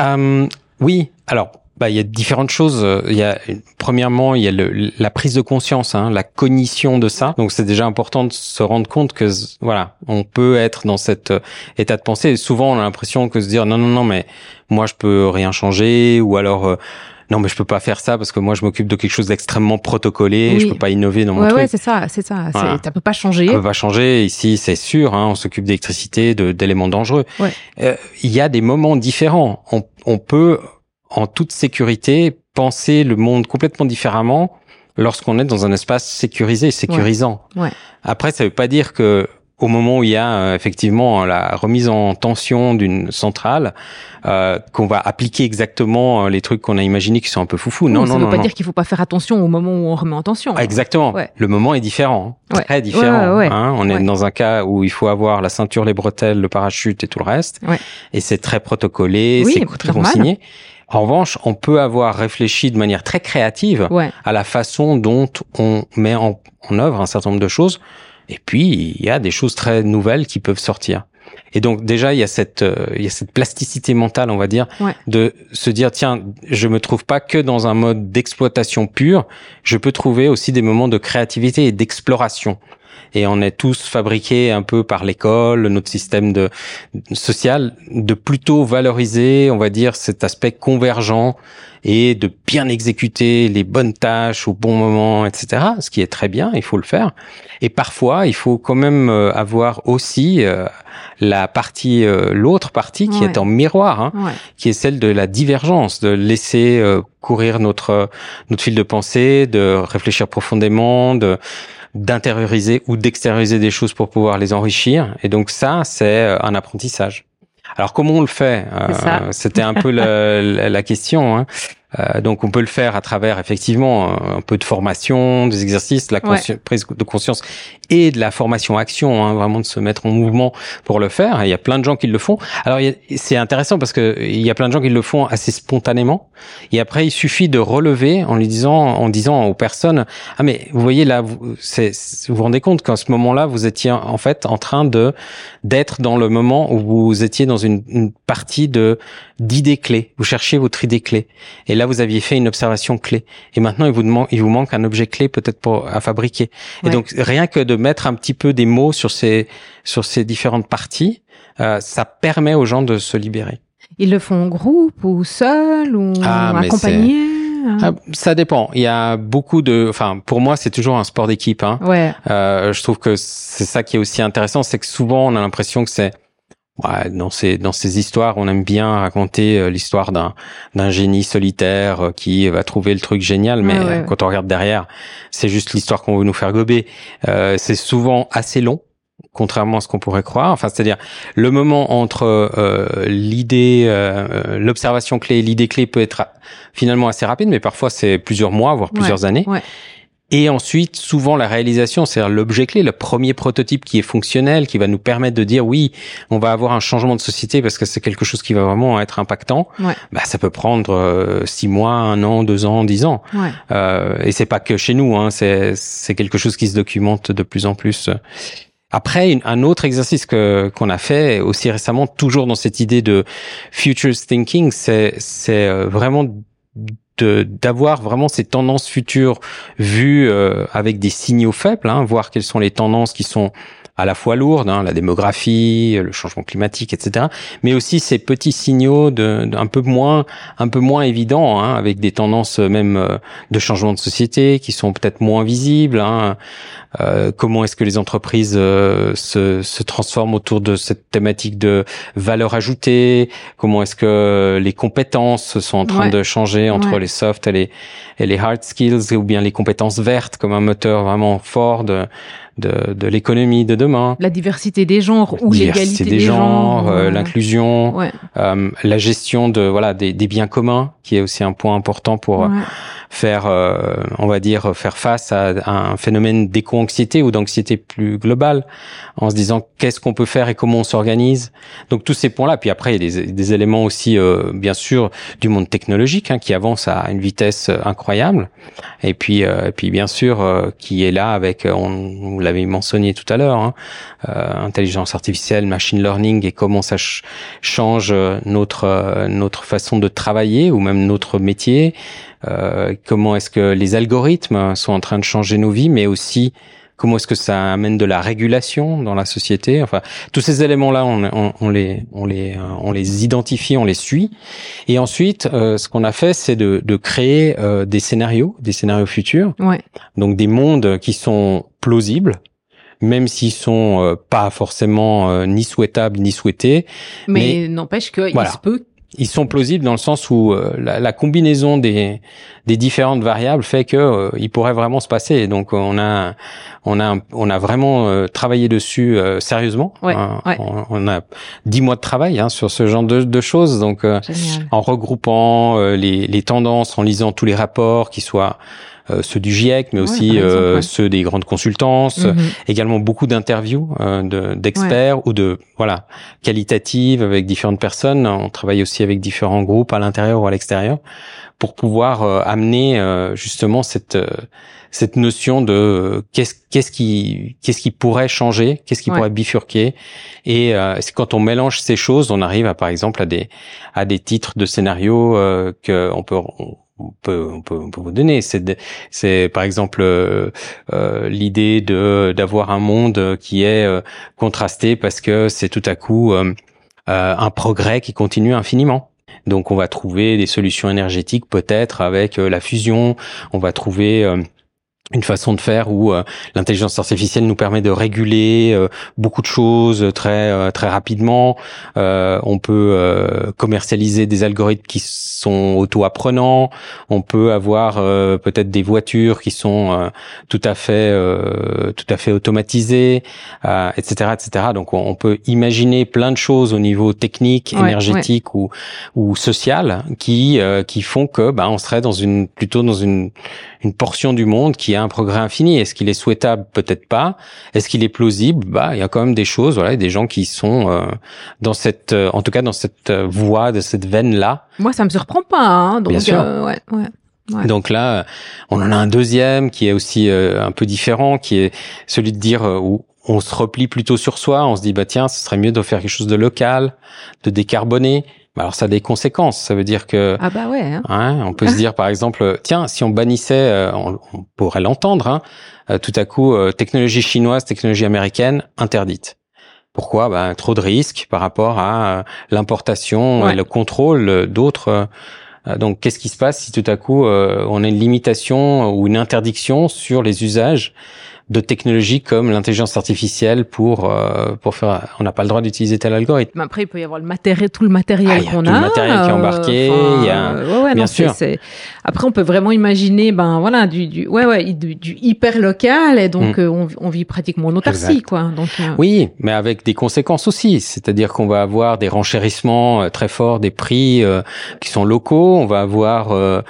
Euh, oui, alors bah, il y a différentes choses. Il y a premièrement il y a le, la prise de conscience, hein, la cognition de ça. Donc c'est déjà important de se rendre compte que voilà, on peut être dans cet euh, état de pensée. Et souvent on a l'impression que se dire non non non mais moi je peux rien changer ou alors euh, non mais je peux pas faire ça parce que moi je m'occupe de quelque chose d'extrêmement protocolé, Oui. je peux pas innover dans mon Ouais, truc. ouais, c'est ça, c'est ça. Voilà. Ça peut pas changer. On peut pas changer ici, c'est sûr. Hein, on s'occupe d'électricité, d'éléments dangereux. Ouais. Euh, Il y a des moments différents. On, on peut, en toute sécurité, penser le monde complètement différemment lorsqu'on est dans un espace sécurisé, sécurisant. Ouais. Après, ça veut pas dire que au moment où il y a euh, effectivement la remise en tension d'une centrale, euh, qu'on va appliquer exactement euh, les trucs qu'on a imaginés qui sont un peu foufou. Oui, non, ça non, veut non. pas non. dire qu'il faut pas faire attention au moment où on remet en tension. Ah, exactement. Ouais. Le moment est différent, hein. Ouais. très différent. Ouais, ouais, ouais. hein. On est dans un cas où il faut avoir la ceinture, les bretelles, le parachute et tout le reste. Ouais. Et c'est très protocolé, Oui, c'est très consigné. En revanche, on peut avoir réfléchi de manière très créative Ouais. à la façon dont on met en, en œuvre un certain nombre de choses. Et puis, il y a des choses très nouvelles qui peuvent sortir. Et donc déjà, il y a cette, euh, il y a cette plasticité mentale, on va dire, Ouais. de se dire tiens, je me trouve pas que dans un mode d'exploitation pure. Je peux trouver aussi des moments de créativité et d'exploration. Et on est tous fabriqués un peu par l'école, notre système de social, de plutôt valoriser, on va dire, cet aspect convergent et de bien exécuter les bonnes tâches au bon moment, etc. Ce qui est très bien, il faut le faire. Et parfois, il faut quand même euh, avoir aussi euh, la partie, euh, l'autre partie qui Ouais. est en miroir, hein, Ouais. qui est celle de la divergence, de laisser euh, courir notre notre fil de pensée, de réfléchir profondément, de d'intérioriser ou d'extérioriser des choses pour pouvoir les enrichir. Et donc ça, c'est euh, un apprentissage. Alors comment on le fait? Euh, C'était un peu la question. Hein. Euh, donc on peut le faire à travers effectivement un un peu de formation, des exercices, de la Ouais. prise de conscience et de la formation action, hein, vraiment de se mettre en mouvement pour le faire. Et il y a plein de gens qui le font. Alors c'est intéressant parce que il y a plein de gens qui le font assez spontanément. Et après il suffit de relever en lui disant, en disant aux personnes, ah mais vous voyez là, vous vous, vous rendez compte qu'en ce moment-là vous étiez en fait en train de d'être dans le moment où vous étiez dans une, une partie de d'idées clés. Vous cherchiez votre idée clé. Et là, vous aviez fait une observation clé. Et maintenant, il vous, demande, il vous manque un objet clé peut-être pour à fabriquer. Ouais. Et donc, rien que de mettre un petit peu des mots sur ces sur ces différentes parties, euh, ça permet aux gens de se libérer. Ils le font en groupe ou seul ou Ah, accompagné hein Ah, ça dépend. Il y a beaucoup de, enfin, pour moi, c'est toujours un sport d'équipe. Hein. Ouais. Euh, je trouve que c'est ça qui est aussi intéressant, c'est que souvent on a l'impression que c'est ouais, dans ces dans ces histoires, on aime bien raconter euh, l'histoire d'un d'un génie solitaire euh, qui va trouver le truc génial, mais Ouais, ouais, euh, quand on regarde derrière, c'est juste l'histoire qu'on veut nous faire gober. Euh, c'est souvent assez long. Contrairement à ce qu'on pourrait croire, enfin c'est-à-dire le moment entre euh, l'idée, l'observation clé et l'idée clé peut être finalement assez rapide, mais parfois c'est plusieurs mois, voire plusieurs années. Et ensuite, souvent la réalisation, c'est-à-dire l'objet clé, le premier prototype qui est fonctionnel, qui va nous permettre de dire oui, on va avoir un changement de société parce que c'est quelque chose qui va vraiment être impactant. Ouais. Bah, ça peut prendre euh, six mois, un an, deux ans, dix ans. Ouais. Euh, et c'est pas que chez nous, hein, c'est c'est quelque chose qui se documente de plus en plus. Après, une- un autre exercice que qu'on a fait aussi récemment, toujours dans cette idée de futures thinking, c'est c'est euh, vraiment d'avoir vraiment ces tendances futures vues euh, avec des signaux faibles, hein, voir quelles sont les tendances qui sont à la fois lourdes, hein, la démographie, le changement climatique, etc. Mais aussi ces petits signaux de, de un peu moins, un peu moins évidents, hein, avec des tendances même euh, de changement de société qui sont peut-être moins visibles. Hein. Euh, comment est-ce que les entreprises euh, se, se transforment autour de cette thématique de valeur ajoutée? Comment est-ce que les compétences sont en train Ouais. de changer entre Ouais. les soft et les, et les hard skills, ou bien les compétences vertes comme un moteur vraiment fort de, de, de l'économie de demain La diversité des genres ou l'égalité des, genres, euh, euh, l'inclusion, Ouais. euh, la gestion de voilà des, des biens communs, qui est aussi un point important pour ouais. Faire, euh, on va dire, faire face à, un phénomène d'éco-anxiété ou d'anxiété plus globale, en se disant qu'est-ce qu'on peut faire et comment on s'organise. Donc tous ces points-là. Puis après, il y a des, des éléments aussi, euh, bien sûr, du monde technologique hein, qui avance à une vitesse euh, incroyable. Et puis, euh, et puis bien sûr, euh, qui est là avec, euh, on, vous l'avez mentionné tout à l'heure, hein, intelligence artificielle, machine learning et comment ça ch- change notre notre façon de travailler ou même notre métier. Euh, comment est-ce que les algorithmes sont en train de changer nos vies, mais aussi comment est-ce que ça amène de la régulation dans la société. Enfin, tous ces éléments-là, on, on, on les on les euh, on les identifie, on les suit, et ensuite, euh, ce qu'on a fait, c'est de, de créer euh, des scénarios, des scénarios futurs, Ouais. donc des mondes qui sont plausibles même s'ils sont euh, pas forcément euh, ni souhaitables ni souhaités. Mais, n'empêche qu'il Voilà. se peut ils sont plausibles dans le sens où euh, la, la, combinaison des, des différentes variables fait que euh, il pourrait vraiment se passer. Donc on a on a on a vraiment euh, travaillé dessus sérieusement. Hein, on, a dix mois de travail hein, sur ce genre de, de choses. Donc en regroupant les, les tendances, en lisant tous les rapports qui soient euh, ceux du GIEC, mais aussi euh, ceux des grandes consultances, mhm. également beaucoup d'interviews euh, d'experts ou de voilà qualitatives avec différentes personnes. On travaille aussi avec différents groupes à l'intérieur ou à l'extérieur pour pouvoir amener justement cette cette notion de qu'est-ce qu'est-ce qui qu'est-ce qui pourrait changer, qu'est-ce qui pourrait bifurquer et c'est quand on mélange ces choses, on arrive à par exemple à des à des titres de scénarios que on peut on peut, on peut, on peut vous donner. C'est, c'est par exemple euh, euh, l'idée de d'avoir un monde qui est euh, contrasté parce que c'est tout à coup un progrès qui continue infiniment. Donc on va trouver des solutions énergétiques peut-être avec la fusion. On va trouver une façon de faire où euh, l'intelligence artificielle nous permet de réguler euh, beaucoup de choses très euh, très rapidement. on peut commercialiser des algorithmes qui sont auto-apprenants. On peut avoir peut-être des voitures qui sont tout à fait tout à fait automatisées, etc., etc. Donc on, peut imaginer plein de choses au niveau technique, énergétique ou ou social qui qui font que bah, on serait dans une plutôt dans une une portion du monde qui a un progrès infini. Est-ce qu'il est souhaitable? Peut-être pas. Est-ce qu'il est plausible? Bah, il y a quand même des choses, voilà, des gens qui sont euh, dans cette, euh, en tout cas dans cette euh, voie, de cette veine là. Moi, ça me surprend pas. Hein, donc, Bien sûr. ouais, ouais. Donc là, on en a un deuxième qui est aussi un peu différent, qui est celui de dire où on se replie plutôt sur soi, on se dit bah tiens, ce serait mieux de faire quelque chose de local, de décarboner. Bah, alors ça a des conséquences. Ça veut dire que ah bah ouais. Hein. Hein, on peut se dire par exemple, tiens, si on bannissait, euh, on, pourrait l'entendre. Hein, euh, tout à coup, euh, technologie chinoise, technologie américaine interdite. Pourquoi? Bah, Trop de risques par rapport à l'importation et le contrôle d'autres. donc, qu'est-ce qui se passe si tout à coup on a une limitation ou une interdiction sur les usages de technologies comme l'intelligence artificielle pour euh, pour faire on n'a pas le droit d'utiliser tel algorithme. Mais après il peut y avoir le matériel tout le matériel qu'on a, tout le matériel qui est embarqué, il y a ouais, ouais, bien non, sûr. Après on peut vraiment imaginer ben voilà du, du ouais ouais du, du hyper local et donc mm. euh, on, on, vit pratiquement en autarcie quoi. Donc euh, Oui, mais avec des conséquences aussi, c'est-à-dire qu'on va avoir des renchérissements très forts des prix qui sont locaux, on va avoir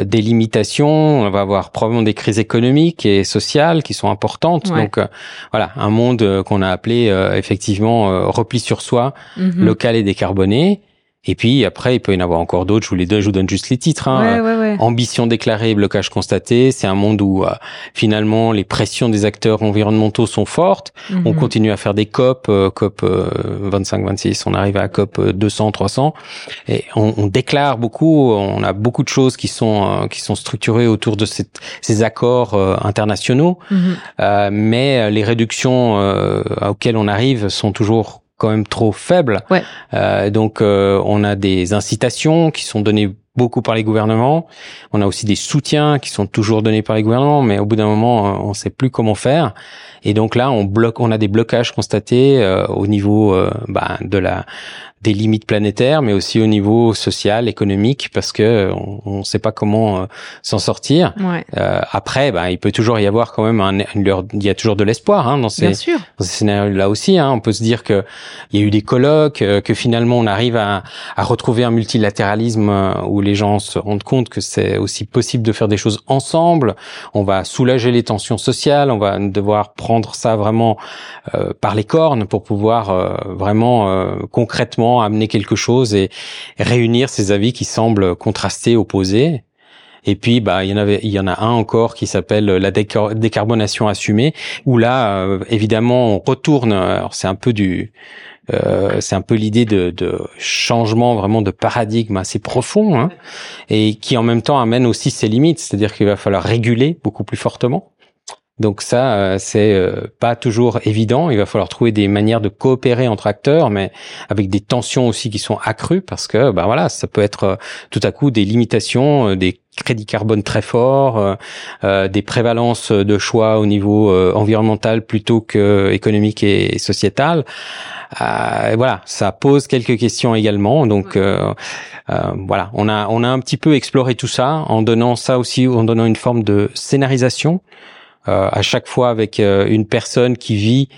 des limitations, on va avoir probablement des crises économiques et sociales qui sont importante. Donc euh, voilà, un monde euh, qu'on a appelé euh, effectivement repli sur soi, mhm. local et décarboné. Et puis après, il peut y en avoir encore d'autres. Je vous les donne, je vous donne juste les titres. Hein. Ambition déclarée, blocage constaté. C'est un monde où euh, finalement les pressions des acteurs environnementaux sont fortes. Mhm. On continue à faire des COP, euh, COP 25-26. On arrive à COP 200, 300, et on, on, déclare beaucoup. On a beaucoup de choses qui sont qui sont structurées autour de cette, ces accords internationaux. Mhm. mais les réductions auxquelles on arrive sont toujours quand même trop faible. Ouais. Euh, donc euh, on a des incitations qui sont données beaucoup par les gouvernements. On a aussi des soutiens qui sont toujours donnés par les gouvernements, mais au bout d'un moment, euh, on ne sait plus comment faire. Et donc là, on bloque, on a des blocages constatés euh, au niveau euh, bah, de la des limites planétaires, mais aussi au niveau social, économique, parce que on ne sait pas comment euh, s'en sortir. Ouais. Euh, après, bah, il peut toujours y avoir quand même un, il y a toujours de l'espoir hein, dans ces, ces scénarios-là aussi. Hein. On peut se dire que il y a eu des colloques, euh, que finalement on arrive à, à retrouver un multilatéralisme euh, où les gens se rendent compte que c'est aussi possible de faire des choses ensemble. On va soulager les tensions sociales, on va devoir prendre ça vraiment euh, par les cornes pour pouvoir vraiment concrètement amener quelque chose et réunir ces avis qui semblent contrastés, opposés. Et puis, bah, il y en avait, il y en a un encore qui s'appelle la décarbonation assumée, où là, euh, évidemment, on retourne. Alors, c'est un peu du, euh, c'est un peu l'idée de, de, changement vraiment de paradigme assez profond, hein, et qui en même temps amène aussi ses limites. C'est-à-dire qu'il va falloir réguler beaucoup plus fortement. Donc ça, euh, c'est euh, pas toujours évident. Il va falloir trouver des manières de coopérer entre acteurs, mais avec des tensions aussi qui sont accrues parce que, ben voilà, ça peut être euh, tout à coup des limitations, des crédits carbone très forts, des prévalences de choix au niveau environnemental plutôt que économique et, sociétal. voilà, ça pose quelques questions également. Donc voilà, on a on a un petit peu exploré tout ça en donnant ça aussi, en donnant une forme de scénarisation. Euh, à chaque fois avec euh, une personne qui vit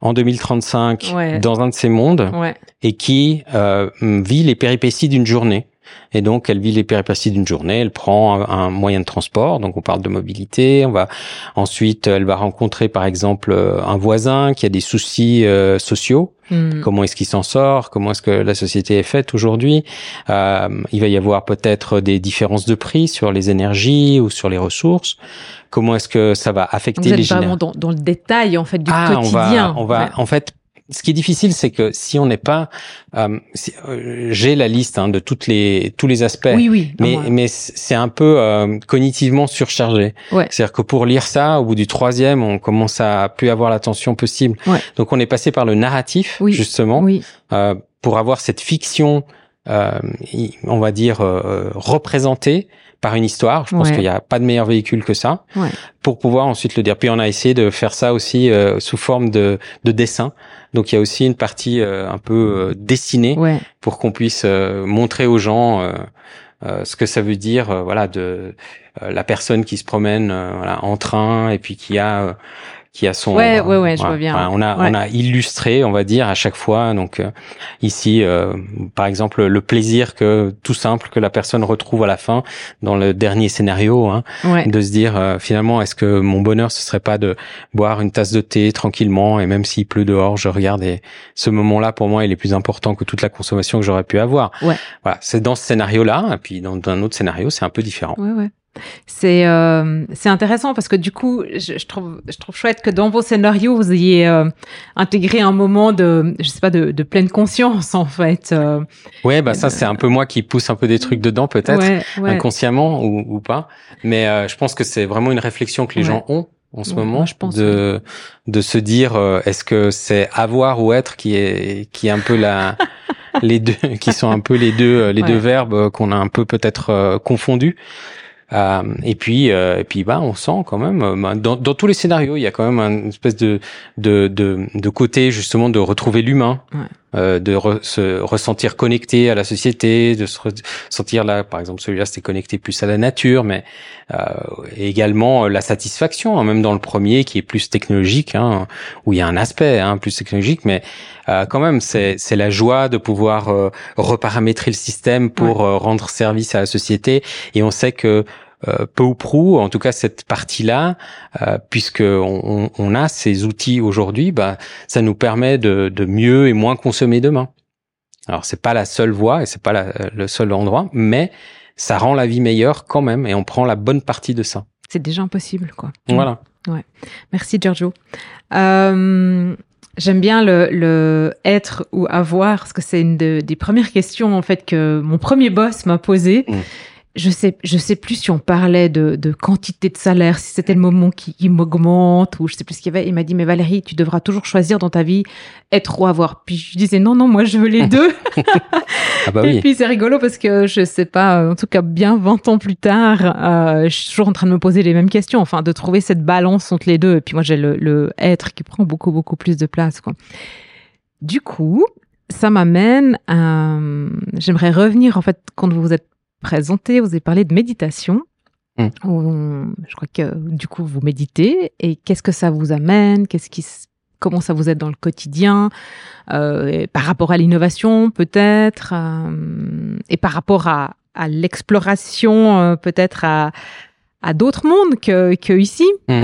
en 2035 dans un de ces mondes et qui euh, vit les péripéties d'une journée. Et donc, elle vit les péripéties d'une journée, elle prend un, moyen de transport, donc on parle de mobilité, on va ensuite, elle va rencontrer par exemple un voisin qui a des soucis sociaux, hmm. comment est-ce qu'il s'en sort, comment est-ce que la société est faite aujourd'hui? Euh, il va y avoir peut-être des différences de prix sur les énergies ou sur les ressources comment est-ce que ça va affecter Vous les vraiment dans, dans, le détail en fait du ah, quotidien. On va, on va en fait. Ce qui est difficile, c'est que si on n'est pas, euh, euh, j'ai la liste hein, de toutes les tous les aspects, oui, oui, mais mais c'est un peu euh, cognitivement surchargé. Ouais. C'est-à-dire que pour lire ça, au bout du troisième, on commence à plus avoir l'attention possible. Ouais. Donc on est passé par le narratif oui. justement pour avoir cette fiction, on va dire représentée par une histoire. Je pense qu'il n'y a pas de meilleur véhicule que ça ouais. pour pouvoir ensuite le dire. Puis on a essayé de faire ça aussi euh, sous forme de, de dessin. Donc il y a aussi une partie euh, un peu euh, dessinée ouais. pour qu'on puisse montrer aux gens ce que ça veut dire, voilà, de la personne qui se promène voilà, en train et puis qui a qui a son ouais ouais ouais je vois bien on a on a illustré on va dire à chaque fois. Donc euh, ici euh, par exemple le plaisir que tout simple que la personne retrouve à la fin dans le dernier scénario hein, de se dire euh, finalement est-ce que mon bonheur ce serait pas de boire une tasse de thé tranquillement et même s'il pleut dehors je regarde et ce moment-là pour moi il est plus important que toute la consommation que j'aurais pu avoir. Ouais. voilà c'est dans ce scénario là et puis dans un autre scénario c'est un peu différent. Ouais ouais c'est euh, c'est intéressant parce que du coup, je, je, trouve je trouve chouette que dans vos scénarios vous ayez euh, intégré un moment de je sais pas de, de pleine conscience en fait. Euh, ouais, bah ça c'est un peu moi qui pousse un peu des trucs dedans peut-être inconsciemment ou, ou, pas, mais euh, je pense que c'est vraiment une réflexion que les gens ont en ce moment je pense, de de se dire euh, est-ce que c'est avoir ou être qui est qui est un peu la les deux qui sont un peu les deux les deux verbes qu'on a un peu peut-être confondus euh, et puis, euh, et puis, bah, on sent quand même, euh, bah, dans, dans, tous les scénarios, il y a quand même une espèce de, de, de, de côté justement de retrouver l'humain, euh, de se ressentir connecté à la société, de se ressentir là, par exemple, celui-là, c'était connecté plus à la nature, mais euh, également la satisfaction, hein, même dans le premier qui est plus technologique, hein, où il y a un aspect hein, plus technologique, mais euh, quand même, c'est la joie de pouvoir euh, reparamétrer le système pour euh, rendre service à la société. Et on sait que peu ou prou, en tout cas cette partie-là, puisque on, on, a ces outils aujourd'hui, bah, ça nous permet de, de mieux et moins consommer demain. Alors c'est pas la seule voie et c'est pas la, le seul endroit, mais ça rend la vie meilleure quand même et on prend la bonne partie de ça. C'est déjà impossible, quoi. Voilà. Ouais. Merci Giorgio. Euh, J'aime bien le, le, être ou avoir, parce que c'est une des premières questions en fait que mon premier boss m'a posé. Mm je sais, je sais plus si on parlait de, de quantité de salaire, si c'était le moment qui, qui m'augmente ou je sais plus ce qu'il y avait. Il m'a dit, mais Valérie, tu devras toujours choisir dans ta vie être ou avoir. Puis je disais, non, non, moi je veux les deux. ah bah oui. Et puis c'est rigolo parce que je sais pas, en tout cas bien 20 ans plus tard, euh, je suis toujours en train de me poser les mêmes questions, enfin de trouver cette balance entre les deux. Et puis moi j'ai le, le être qui prend beaucoup, beaucoup plus de place. Quoi. Du coup, ça m'amène à... J'aimerais revenir en fait quand vous vous êtes présenté, vous avez parlé de méditation. Hmm. je crois que du coup vous méditez et qu'est-ce que ça vous amène? Qu'est-ce qui comment ça vous aide dans le quotidien? Euh, par rapport à l'innovation peut-être euh, et par rapport à, à l'exploration euh, peut-être à, à d'autres mondes que, que ici?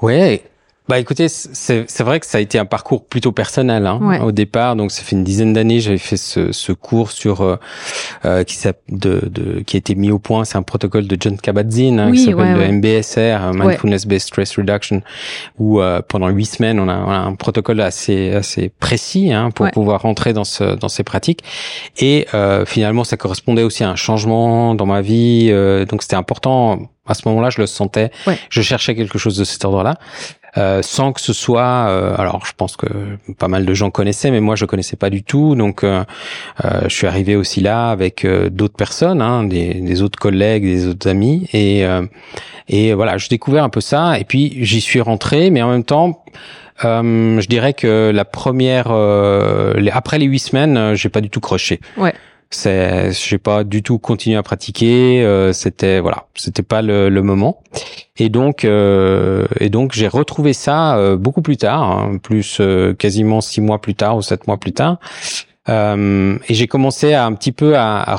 Ouais, bah écoutez, c'est vrai que ça a été un parcours plutôt personnel hein, au départ. Donc ça fait une dizaine d'années, j'avais fait ce, ce, cours sur euh, euh qui, de, de, qui a été mis au point. C'est un protocole de John Kabat-Zinn hein, qui s'appelle le MBSR, Mindfulness Based Stress Reduction, où euh, pendant huit semaines on a, on a, un protocole assez assez précis hein, pour pouvoir rentrer dans ce dans ces pratiques. Et euh, finalement, ça correspondait aussi à un changement dans ma vie. donc c'était important à ce moment-là, je le sentais. Je cherchais quelque chose de cet ordre-là. Euh, sans que ce soit euh, alors je pense que pas mal de gens connaissaient mais moi je connaissais pas du tout. Donc euh, je suis arrivé aussi là avec d'autres personnes hein, des, des, autres collègues des autres amis. Et et voilà je découvert un peu ça. Et puis j'y suis rentré. Mais en même temps je dirais que la première après les huit semaines j'ai pas du tout croché. Ouais c'est j'ai pas du tout continué à pratiquer euh, c'était voilà c'était pas le, le, moment et donc euh, et donc j'ai retrouvé ça euh, beaucoup plus tard hein, plus quasiment six mois plus tard ou sept mois plus tard et j'ai commencé à un petit peu à,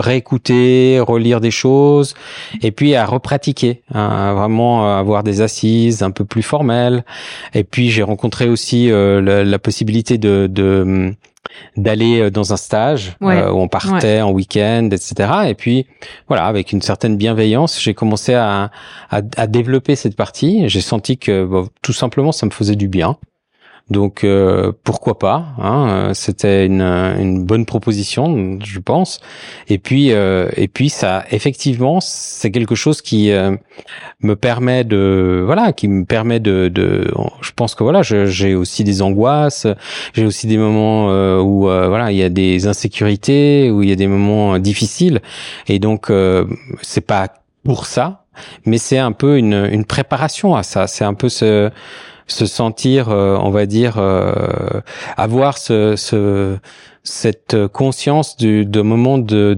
réécouter, relire des choses, et puis à repratiquer, à vraiment avoir des assises un peu plus formelles. Et puis j'ai rencontré aussi la, la, possibilité de, de d'aller euh, dans un stage euh, où on partait en week-end, etc. Et puis voilà, avec une certaine bienveillance, j'ai commencé à, à, à, développer cette partie. J'ai senti que tout simplement, ça me faisait du bien. Donc euh, pourquoi pas hein, euh, C'était une, une, bonne proposition, je pense. Et puis euh, et puis ça, effectivement, c'est quelque chose qui me permet de voilà, qui me permet de, de je pense que voilà, j'ai aussi des angoisses, j'ai aussi des moments où voilà, il y a des insécurités, où il y a des moments difficiles, et donc c'est pas pour ça, mais c'est un peu une, une préparation à ça. C'est un peu ce se sentir, euh, on va dire, euh, avoir ce, ce, cette conscience du de moment de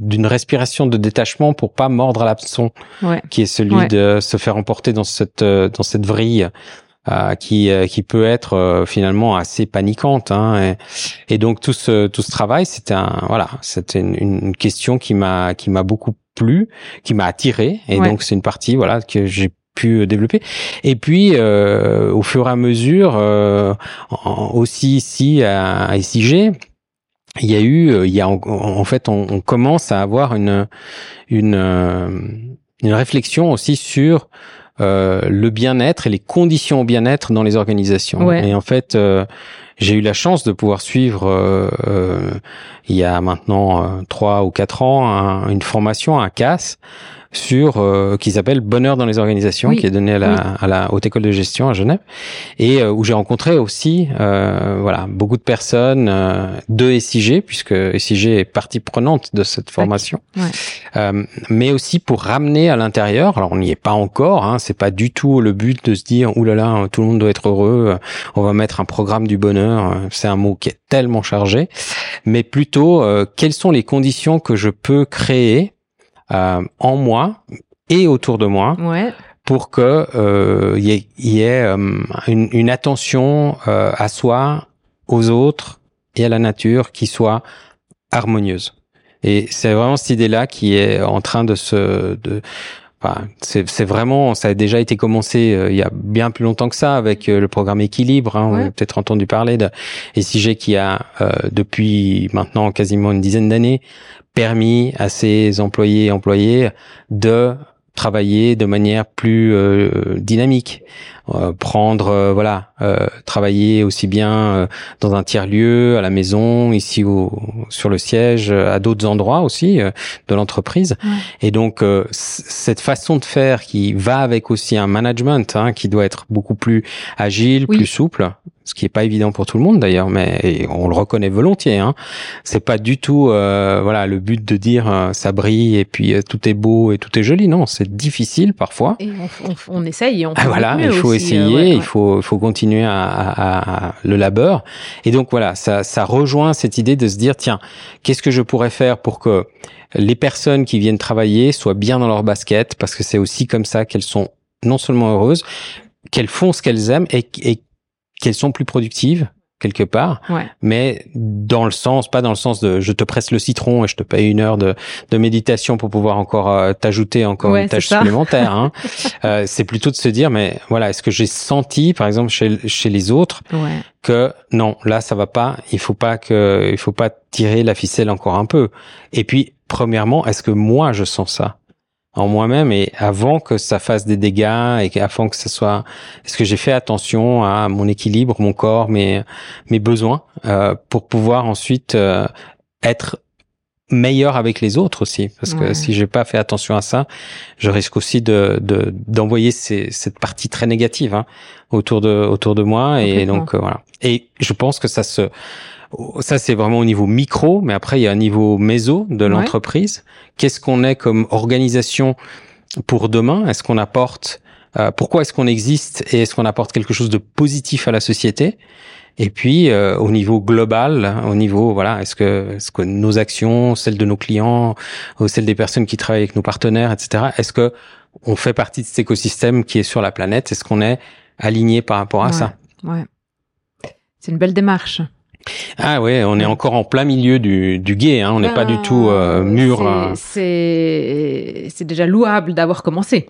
d'une respiration de détachement pour pas mordre à l'hameçon, ouais. qui est celui de se faire emporter dans cette dans cette vrille. Euh, qui qui peut être finalement assez paniquante hein, et, et, donc tout ce tout ce travail c'était un voilà c'était une, une, question qui m'a qui m'a beaucoup plu qui m'a attiré et donc c'est une partie voilà que j'ai pu développer. Et puis, euh, au fur et à mesure, euh, aussi ici à, à SIG, il y a eu, euh, il y a en, fait, on, commence à avoir une une une réflexion aussi sur le bien-être et les conditions au bien-être dans les organisations. Et en fait, j'ai eu la chance de pouvoir suivre il y a maintenant trois ou quatre ans une formation à CAS sur euh, qui s'appelle Bonheur dans les organisations, qui est donné à la, à la haute école de gestion à Genève, et euh, où j'ai rencontré aussi euh, voilà beaucoup de personnes euh, de SIG, puisque SIG est partie prenante de cette formation, ouais. mais aussi pour ramener à l'intérieur. Alors on n'y est pas encore, hein, c'est pas du tout le but de se dire oulala là là, tout le monde doit être heureux, on va mettre un programme du bonheur. C'est un mot qui est tellement chargé, mais plutôt quelles sont les conditions que je peux créer euh, en moi et autour de moi pour que euh, il y ait, euh, une, une, attention à soi, aux autres et à la nature qui soit harmonieuse. Et c'est vraiment cette idée-là qui est en train de se de Enfin, c'est vraiment, ça a déjà été commencé il y a bien plus longtemps que ça avec le programme Équilibre. Hein, On a peut-être entendu parler de SIG qui a depuis maintenant quasiment une dizaine d'années permis à ses employés et employés de travailler de manière plus euh, dynamique, euh, prendre euh, voilà, travailler aussi bien dans un tiers lieu, à la maison, ici au, sur le siège, à d'autres endroits aussi de l'entreprise. Et donc cette façon de faire qui va avec aussi un management hein, qui doit être beaucoup plus agile, plus souple, ce qui est pas évident pour tout le monde d'ailleurs, mais on le reconnaît volontiers. Hein. C'est pas du tout euh, voilà le but de dire euh, ça brille et puis euh, tout est beau et tout est joli. Non, c'est difficile parfois. Et on, on, essaye et on. Ah, voilà, il faut essayer, il faut il faut continuer à, le labeur. Et donc voilà, ça ça rejoint cette idée de se dire tiens, qu'est-ce que je pourrais faire pour que les personnes qui viennent travailler soient bien dans leur basket? Parce que c'est aussi comme ça qu'elles sont non seulement heureuses, qu'elles font ce qu'elles aiment et qu'elles sont plus productives quelque part, mais dans le sens, pas dans le sens de je te presse le citron et je te paye une heure de, de méditation pour pouvoir encore euh, t'ajouter encore une tâche supplémentaire. Hein. euh, c'est plutôt de se dire, mais voilà, est-ce que j'ai senti, par exemple chez, chez les autres, que non, là ça va pas, il faut pas que, il faut pas tirer la ficelle encore un peu. Et puis, premièrement, est-ce que moi je sens ça? En moi-même et avant que ça fasse des dégâts et avant que ça soit est-ce que j'ai fait attention à mon équilibre mon corps mes mes besoins euh, pour pouvoir ensuite euh, être meilleur avec les autres aussi? Parce que si j'ai pas fait attention à ça je risque aussi de d'envoyer cette partie très négative hein, autour de autour de moi et donc euh, voilà. Et je pense que ça se ça c'est vraiment au niveau micro mais après il y a un niveau méso de l'entreprise. Qu'est-ce qu'on est comme organisation pour demain? Est-ce qu'on apporte euh, pourquoi est-ce qu'on existe et est-ce qu'on apporte quelque chose de positif à la société? Et puis euh, au niveau global, au niveau voilà, est-ce que, est-ce que nos actions, celles de nos clients, ou celles des personnes qui travaillent avec nos partenaires, etc. Est-ce que on fait partie de cet écosystème qui est sur la planète? Est-ce qu'on est aligné par rapport à ça? Ouais, c'est une belle démarche. Ah ouais, on est encore en plein milieu du, du guet, hein, on n'est pas du tout euh, mûr. Euh. C'est déjà louable d'avoir commencé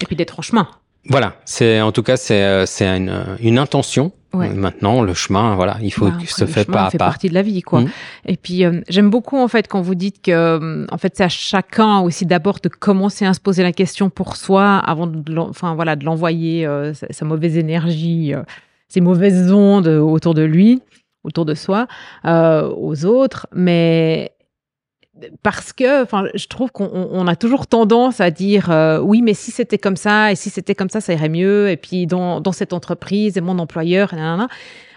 et puis d'être en chemin. Voilà, c'est en tout cas c'est euh, c'est une, une intention. Ouais. Maintenant, le chemin, voilà, il faut bah, que se fait pas à fait partie de la vie, quoi. Mmh. Et puis, euh, j'aime beaucoup en fait quand vous dites que, en fait, c'est à chacun aussi d'abord de commencer à se poser la question pour soi avant de, enfin voilà, de l'envoyer sa, sa, mauvaise énergie, ses mauvaises ondes autour de lui, autour de soi, aux autres. Mais parce que enfin je trouve qu'on a toujours tendance à dire euh, oui mais si c'était comme ça et si c'était comme ça ça irait mieux et puis dans, dans cette entreprise et mon employeur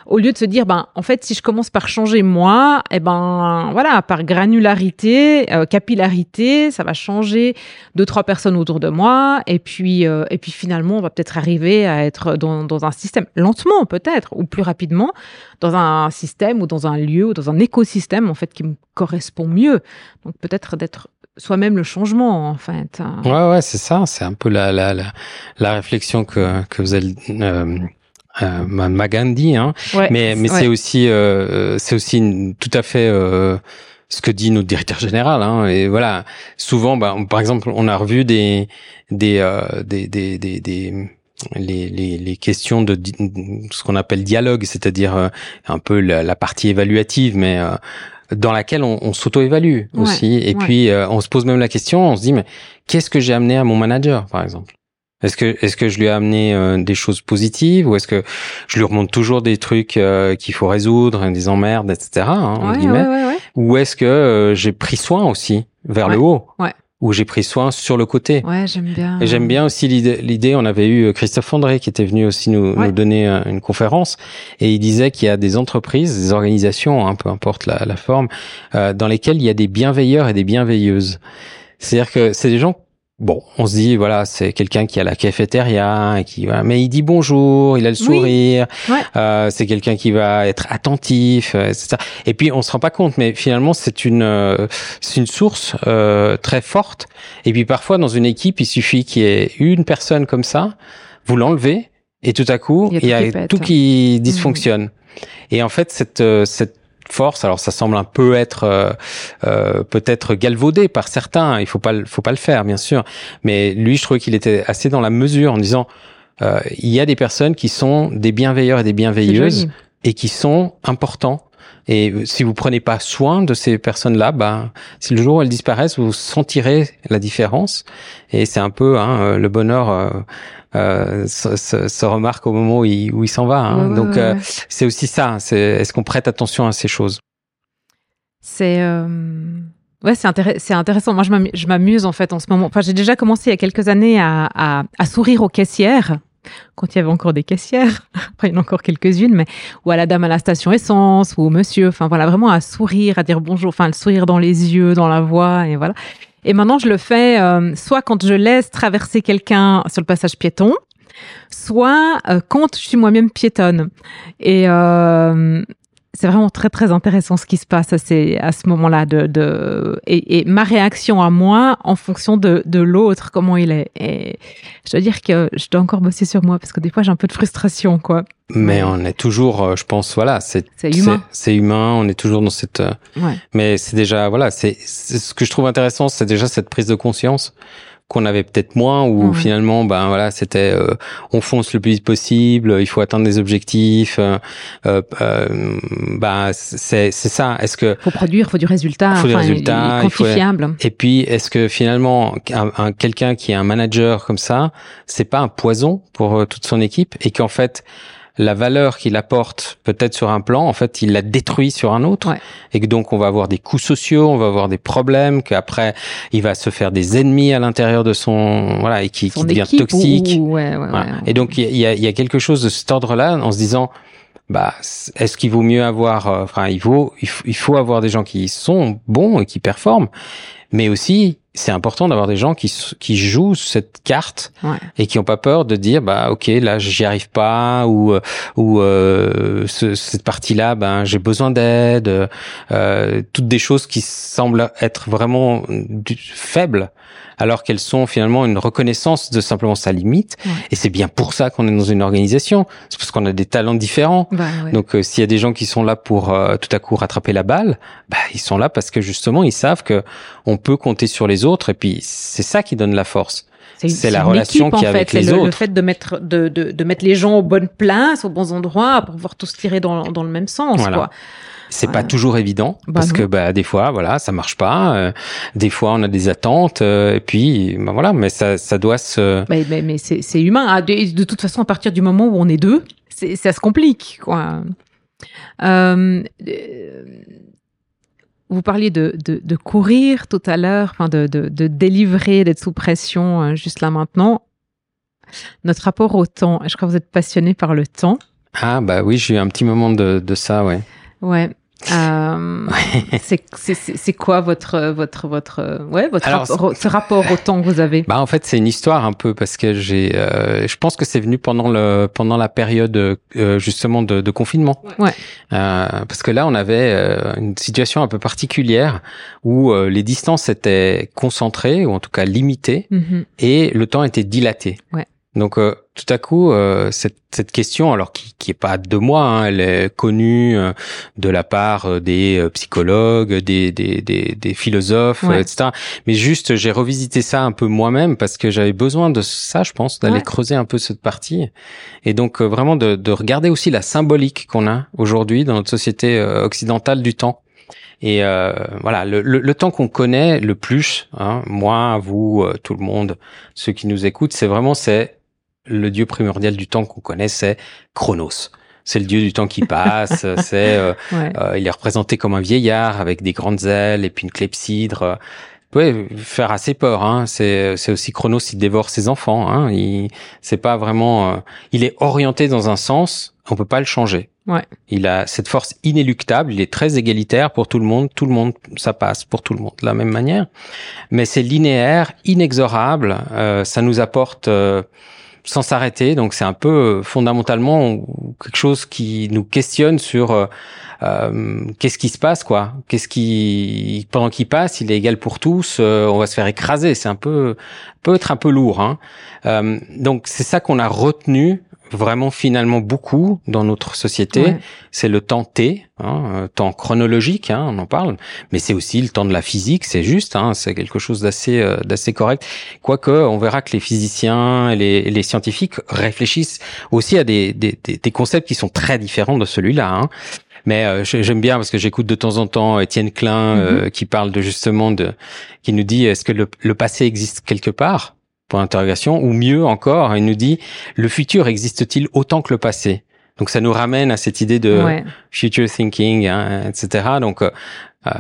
au lieu de se dire ben en fait si je commence par changer moi et eh ben voilà par granularité euh, capillarité ça va changer deux trois personnes autour de moi. Et puis euh, et puis finalement on va peut-être arriver à être dans, dans un système lentement peut-être ou plus rapidement dans un système ou dans un lieu ou dans un écosystème en fait qui me correspond mieux. Donc peut-être d'être soi-même le changement en fait. Ouais ouais c'est ça. C'est un peu la la la, réflexion que que vous avez euh, euh, Magandhi, hein. mais mais c'est aussi euh, c'est aussi tout à fait euh, ce que dit notre directeur général. Hein. Et voilà, souvent, bah, par exemple, on a revu des des euh, des, des, des, des les, les, les, questions de ce qu'on appelle dialogue, c'est-à-dire euh, un peu la, la, partie évaluative, mais euh, dans laquelle on, on s'auto-évalue aussi. Et puis on se pose même la question, on se dit mais qu'est-ce que j'ai amené à mon manager, par exemple? Est-ce que est-ce que je lui ai amené euh, des choses positives ou est-ce que je lui remonte toujours des trucs euh, qu'il faut résoudre, des emmerdes, etc. Hein, ou est-ce que euh, j'ai pris soin aussi vers le haut? Ou j'ai pris soin sur le côté? Ouais, j'aime bien. Et j'aime bien aussi l'idée. On avait eu Christophe André qui était venu aussi nous, nous donner une conférence et il disait qu'il y a des entreprises, des organisations, hein, peu importe la, la forme, dans lesquelles il y a des bienveilleurs et des bienveilleuses. C'est-à-dire que c'est des gens bon, on se dit voilà, c'est quelqu'un qui a la cafétéria et qui va, mais il dit bonjour, il a le sourire, euh, c'est quelqu'un qui va être attentif, euh, etc. Et puis on se rend pas compte, mais finalement c'est une euh, c'est une source euh, très forte. Et puis parfois dans une équipe, il suffit qu'il y ait une personne comme ça, vous l'enlevez et tout à coup il y a, tout, qui, dysfonctionne. Et en fait cette cette force. Alors ça semble un peu être euh, euh, peut-être galvaudé par certains. Il faut pas, faut pas le faire, bien sûr. Mais lui, je trouvais qu'il était assez dans la mesure en disant euh, il y a des personnes qui sont des bienveilleurs et des bienveilleuses et qui sont importants. Et si vous prenez pas soin de ces personnes-là, bah, si le jour où elles disparaissent, vous sentirez la différence. Et c'est un peu hein, le bonheur euh, se, remarque au moment où il, où il s'en va. Hein. Donc euh, c'est aussi ça. C'est est-ce qu'on prête attention à ces choses? C'est euh, ouais, c'est intéressant. Moi, je m'amuse en fait en ce moment. Enfin, j'ai déjà commencé il y a quelques années à, à, à sourire aux caissières quand il y avait encore des caissières, après il y en a encore quelques-unes, mais ou à la dame à la station essence ou au monsieur, enfin voilà, vraiment à sourire, à dire bonjour, enfin le sourire dans les yeux, dans la voix, et voilà. Et maintenant, je le fais euh, soit quand je laisse traverser quelqu'un sur le passage piéton, soit euh, quand je suis moi-même piétonne. Et euh, c'est vraiment très très intéressant ce qui se passe à, ces, à ce moment-là de, de et, et, ma réaction à moi en fonction de, de l'autre comment il est. Et je dois dire que je dois encore bosser sur moi parce que des fois j'ai un peu de frustration quoi. Mais on est toujours euh, je pense voilà c'est humain. c'est humain on est toujours dans cette euh, ouais. mais c'est déjà voilà c'est ce que je trouve intéressant c'est déjà cette prise de conscience qu'on avait peut-être moins ou finalement ben voilà c'était euh, on fonce le plus vite possible il faut atteindre des objectifs euh, euh, euh ben c'est c'est ça. Est-ce que faut produire faut du résultat faut du résultat quantifiable et puis est-ce que finalement un, quelqu'un qui est un manager comme ça c'est pas un poison pour toute son équipe et qu'en fait la valeur qu'il apporte peut-être sur un plan, en fait, il la détruit sur un autre, Ouais. et que donc on va avoir des coûts sociaux, on va avoir des problèmes, qu'après il va se faire des ennemis à l'intérieur de son voilà et qui, Son qui devient toxique. ou- ouais, ouais, Voilà. Et donc il y a- y a quelque chose de cet ordre-là en se disant, bah est-ce qu'il vaut mieux avoir, euh, enfin il vaut, il faut, il faut avoir des gens qui sont bons et qui performent, mais aussi c'est important d'avoir des gens qui qui jouent cette carte Ouais. et qui ont pas peur de dire bah ok là j'y arrive pas ou euh, ou euh, ce- cette partie là ben j'ai besoin d'aide euh, toutes des choses qui semblent être vraiment du- faibles alors qu'elles sont finalement une reconnaissance de simplement sa limite Ouais. et c'est bien pour ça qu'on est dans une organisation c'est parce qu'on a des talents différents Bah, ouais. donc euh, s'il y a des gens qui sont là pour euh, tout à coup rattraper la balle, bah, ils sont là parce que justement ils savent que on peut compter sur les autres et puis c'est ça qui donne la force. c'est la relation fait. avec C'est les le, le autres. fait de mettre de, de, de mettre les gens aux bonnes places, aux bons endroits, pour pouvoir tous tirer dans, dans le même sens. Voilà. Quoi. C'est Ouais. pas toujours évident Bah parce non. que bah des fois voilà ça marche pas, euh, des fois on a des attentes euh, et puis bah, voilà mais ça ça doit se Mais, mais, mais c'est humain. Ah, De, de toute façon, à partir du moment où on est deux, ça se complique. Quoi. Euh, vous parliez de, de, de courir tout à l'heure, enfin de, de, délivrer, d'être sous pression juste là maintenant. Notre rapport au temps, je crois que vous êtes passionné par le temps. ah bah oui j'ai eu un petit moment de de ça ouais. Ouais. Euh, c'est- quoi votre votre votre ouais votre Alors, rapport, ce rapport au temps que vous avez? Bah en fait c'est une histoire un peu parce que j'ai euh, je pense que c'est venu pendant le pendant la période euh, justement de, de confinement. Ouais. Euh, parce que là on avait euh, une situation un peu particulière où les distances étaient concentrées ou en tout cas limitées Mhm. et le temps était dilaté. Ouais. Donc euh, tout à coup euh, cette cette question alors qui qui est pas de moi hein, elle est connue euh, de la part euh, des euh, psychologues, des des des, des philosophes Ouais. euh, etc. Mais juste j'ai revisité ça un peu moi-même parce que j'avais besoin de ça je pense d'aller Ouais. creuser un peu cette partie et donc euh, vraiment de de regarder aussi la symbolique qu'on a aujourd'hui dans notre société occidentale du temps. Et euh, voilà, le, le, le temps qu'on connaît le plus, hein, moi, vous, euh, tout le monde, ceux qui nous écoutent, c'est vraiment c'est le dieu primordial du temps qu'on connaît, c'est Chronos. C'est le dieu du temps qui passe. c'est euh, Ouais. euh, il est représenté comme un vieillard avec des grandes ailes et puis une clepsydre. euh, Ouais, faire assez peur. Hein. C'est c'est aussi Chronos, il dévore ses enfants. Hein. Il c'est pas vraiment. euh, il est orienté dans un sens. On peut pas le changer. Ouais. Il a cette force inéluctable. Il est très égalitaire pour tout le monde. Tout le monde, ça passe pour tout le monde de la même manière. Mais c'est linéaire, inexorable. euh, ça nous apporte. Sans s'arrêter, donc c'est un peu euh, fondamentalement quelque chose qui nous questionne sur euh, euh, qu'est-ce qui se passe quoi Qu'est-ce qui pendant qu'il passe, il est égal pour tous. euh, on va se faire écraser. C'est un peu peut être un peu lourd. Hein. Euh, donc c'est ça qu'on a retenu vraiment finalement beaucoup dans notre société. Ouais. C'est le temps T, hein, euh, temps chronologique, hein, on en parle, mais c'est aussi le temps de la physique. C'est juste, hein, c'est quelque chose d'assez euh, d'assez correct. Quoique on verra que les physiciens et les, les scientifiques réfléchissent aussi à des, des, des, concepts qui sont très différents de celui-là. Hein. Mais euh, j'ai- j'aime bien parce que j'écoute de temps en temps Étienne Klein euh, qui parle de justement de, qui nous dit est-ce que le, le passé existe quelque part? Point d'interrogation. Ou mieux encore, il nous dit le futur existe-t-il autant que le passé? Donc ça nous ramène à cette idée de ouais. future thinking, hein, etc. Donc euh,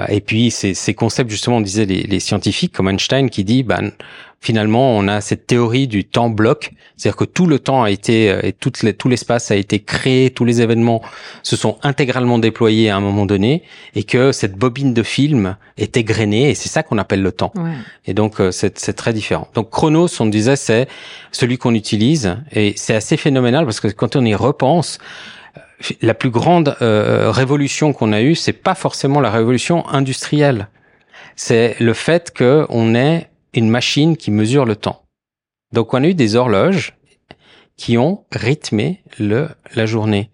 et puis ces, ces concepts justement, on disait les, les scientifiques comme Einstein qui dit, ben finalement on a cette théorie du temps bloc, c'est-à-dire que tout le temps a été euh, et tout, les, tout l'espace a été créé, tous les événements se sont intégralement déployés à un moment donné, et que cette bobine de film est égrenée, et c'est ça qu'on appelle le temps. Ouais. Et donc euh, c'est c'est très différent. Donc Chronos, on disait, c'est celui qu'on utilise et c'est assez phénoménal parce que quand on y repense, euh, la plus grande euh, révolution qu'on a eue, c'est pas forcément la révolution industrielle. C'est le fait que on ait une machine qui mesure le temps. Donc on a eu des horloges qui ont rythmé le la journée.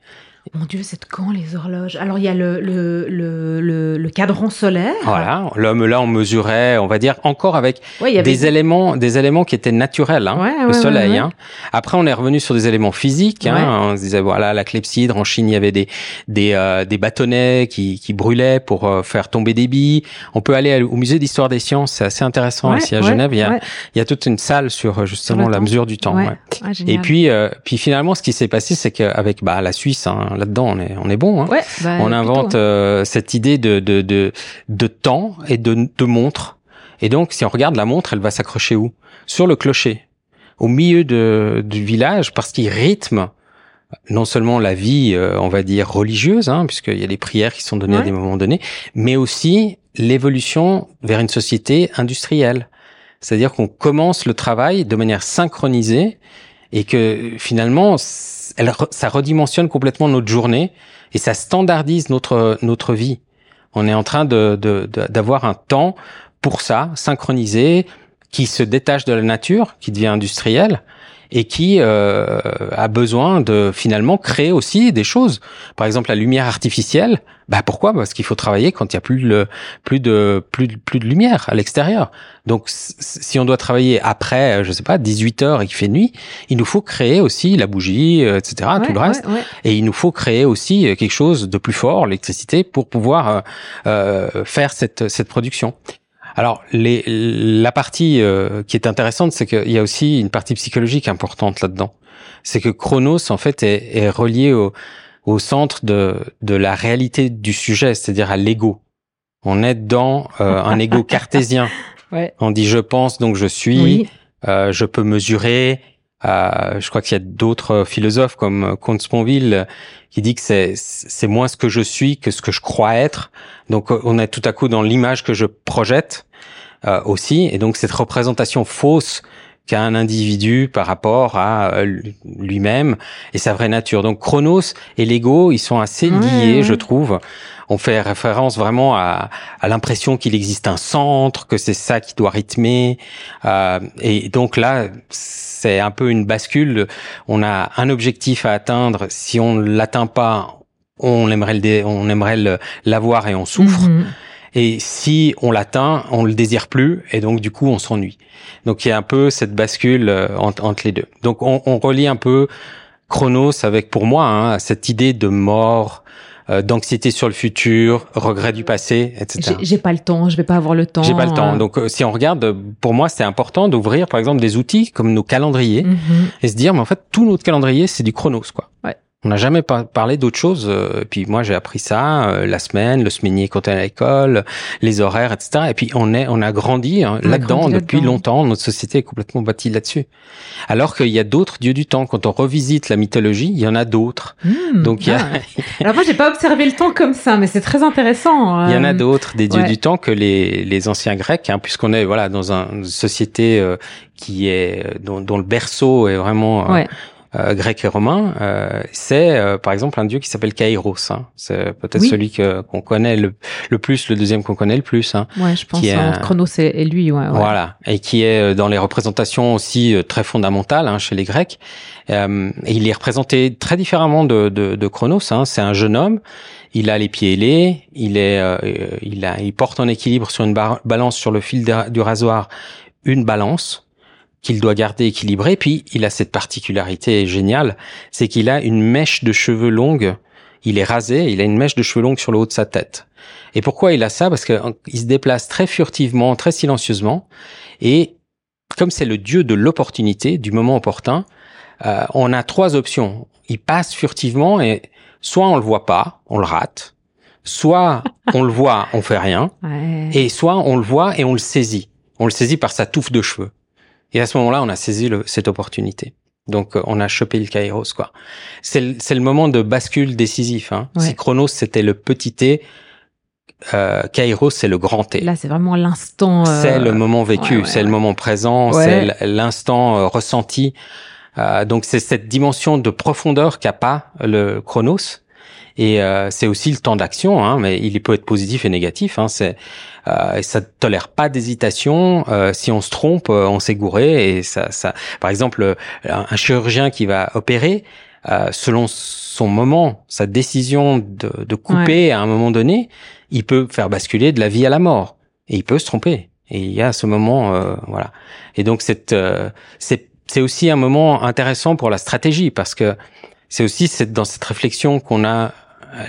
Mon Dieu, c'est quand les horloges? Alors il y a le, le, le, le, cadran solaire. Voilà, l'homme là on mesurait, on va dire encore avec des éléments, des éléments qui étaient naturels, hein, le soleil. Hein. Après on est revenu sur des éléments physiques. Hein, on se disait voilà la clepsydre en Chine il y avait des des, euh, des bâtonnets qui, qui brûlaient pour euh, faire tomber des billes. On peut aller au musée d'histoire des sciences, c'est assez intéressant ici à Genève. Il y a il y a toute une salle sur justement la mesure du temps. Ah, Et puis euh, puis finalement ce qui s'est passé c'est qu'avec bah la Suisse hein, là-dedans, on est, on est bon. Hein. Bah, on invente euh, cette idée de, de, de, de temps et de, de montre. Et donc, si on regarde la montre, elle va s'accrocher où? Sur le clocher, au milieu de, du village, parce qu'il rythme non seulement la vie, euh, on va dire religieuse, hein, puisqu'il y a des prières qui sont données à des moments donnés, mais aussi l'évolution vers une société industrielle. C'est-à-dire qu'on commence le travail de manière synchronisée et que finalement elle, ça redimensionne complètement notre journée et ça standardise notre notre vie. On est en train de d'avoir un temps pour ça, synchronisé, qui se détache de la nature, qui devient industriel et qui euh, a besoin de finalement créer aussi des choses. Par exemple, la lumière artificielle. Bah pourquoi? Parce qu'il faut travailler quand il y a plus de plus de plus de, plus de lumière à l'extérieur. Donc si on doit travailler après, je sais pas, 18 heures et qu'il fait nuit, il nous faut créer aussi la bougie, euh, etc., tout le reste. Et il nous faut créer aussi euh, quelque chose de plus fort, l'électricité, pour pouvoir euh, faire cette cette production. Alors, les, la partie euh, qui est intéressante, c'est qu'il y a aussi une partie psychologique importante là-dedans. C'est que Chronos, en fait, est, est relié au, au, centre de, de la réalité du sujet, c'est-à-dire à, l'ego. On est dans euh, un ego cartésien. Ouais. On dit je pense, donc je suis, euh, je peux mesurer. Euh, je crois qu'il y a d'autres philosophes comme Comte Sponville qui dit que c'est c'est moins ce que je suis que ce que je crois être. Donc on est tout à coup dans l'image que je projette euh, aussi. Et donc cette représentation fausse qu'a un individu par rapport à euh, lui-même et sa vraie nature. Donc Chronos et l'ego, ils sont assez liés, je trouve. On fait référence vraiment à, à l'impression qu'il existe un centre, que c'est ça qui doit rythmer. Euh, et donc là, c'est un peu une bascule. On a un objectif à atteindre. Si on l'atteint pas, on aimerait le, on aimerait l'avoir et on souffre. Mhm. Et si on l'atteint, on le désire plus et donc du coup on s'ennuie. Donc il y a un peu cette bascule euh, entre, les deux. Donc on, on, relie un peu Chronos avec pour moi hein, cette idée de mort, euh, d'anxiété sur le futur, regret du passé, etc. J'ai pas le temps, je vais pas avoir le temps. J'ai pas le temps. Euh. Donc si on regarde, pour moi c'est important d'ouvrir par exemple des outils comme nos calendriers mhm. et se dire mais en fait tout notre calendrier c'est du Chronos quoi. On n'a jamais parlé d'autre chose. Euh, et puis moi, j'ai appris ça euh, la semaine, le semainier quand on est à l'école, les horaires, etc. Et puis on est, on a grandi hein, là-dedans depuis longtemps. Notre société est complètement bâtie là-dessus. Alors qu'il y a d'autres dieux du temps. Quand on revisite la mythologie, il y en a d'autres. Hmm, Donc il y a. Ah. Alors moi, j'ai pas observé le temps comme ça, mais c'est très intéressant. Il y en a euh, d'autres des dieux du temps que les, les anciens Grecs, hein, puisqu'on est voilà dans une société qui est dont, dont, le berceau est vraiment ouais euh, grec et romain, euh, c'est euh, par exemple un dieu qui s'appelle Kairos. Hein. C'est peut-être celui que qu'on connaît le, le, plus, le deuxième qu'on connaît le plus. Hein, ouais, je pense est, Chronos et, lui. Ouais, Voilà, et qui est dans les représentations aussi très fondamentales hein, chez les Grecs. et il est représenté très différemment de, de, de Chronos. Hein. C'est un jeune homme. Il a les pieds ailés. Il est, il a, il porte en équilibre sur une balance sur le fil du rasoir une balance qu'il doit garder équilibré. Puis il a cette particularité géniale, c'est qu'il a une mèche de cheveux longue. Il est rasé, il a une mèche de cheveux longue sur le haut de sa tête. Et pourquoi il a ça? Parce qu'il se déplace très furtivement, très silencieusement. Et comme c'est le dieu de l'opportunité, du moment opportun, euh, on a trois options. Il passe furtivement et soit on le voit pas, on le rate. Soit on le voit, on fait rien. Et soit on le voit et on le saisit. On le saisit par sa touffe de cheveux. Et à ce moment-là, on a saisi le, cette opportunité. Donc, euh, on a chopé le Kairos, quoi. C'est le, moment de bascule décisif. Hein. Si Chronos, c'était le petit T, euh, Kairos, c'est le grand T. Là, c'est vraiment l'instant. Euh... C'est le moment vécu, c'est le moment présent, c'est l'instant euh, ressenti. Euh, donc, c'est cette dimension de profondeur qu'a pas le Chronos. Et euh, c'est aussi le temps d'action, hein, mais il peut être positif et négatif. Hein, c'est euh, ça ne tolère pas d'hésitation. Euh, si on se trompe, euh, on s'est gouré. Et ça, ça, par exemple, un, chirurgien qui va opérer, euh, selon son moment, sa décision de, de couper à un moment donné, il peut faire basculer de la vie à la mort et il peut se tromper. Et il y a ce moment, euh, voilà. Et donc c'est euh, c'est c'est aussi un moment intéressant pour la stratégie parce que c'est aussi dans cette réflexion qu'on a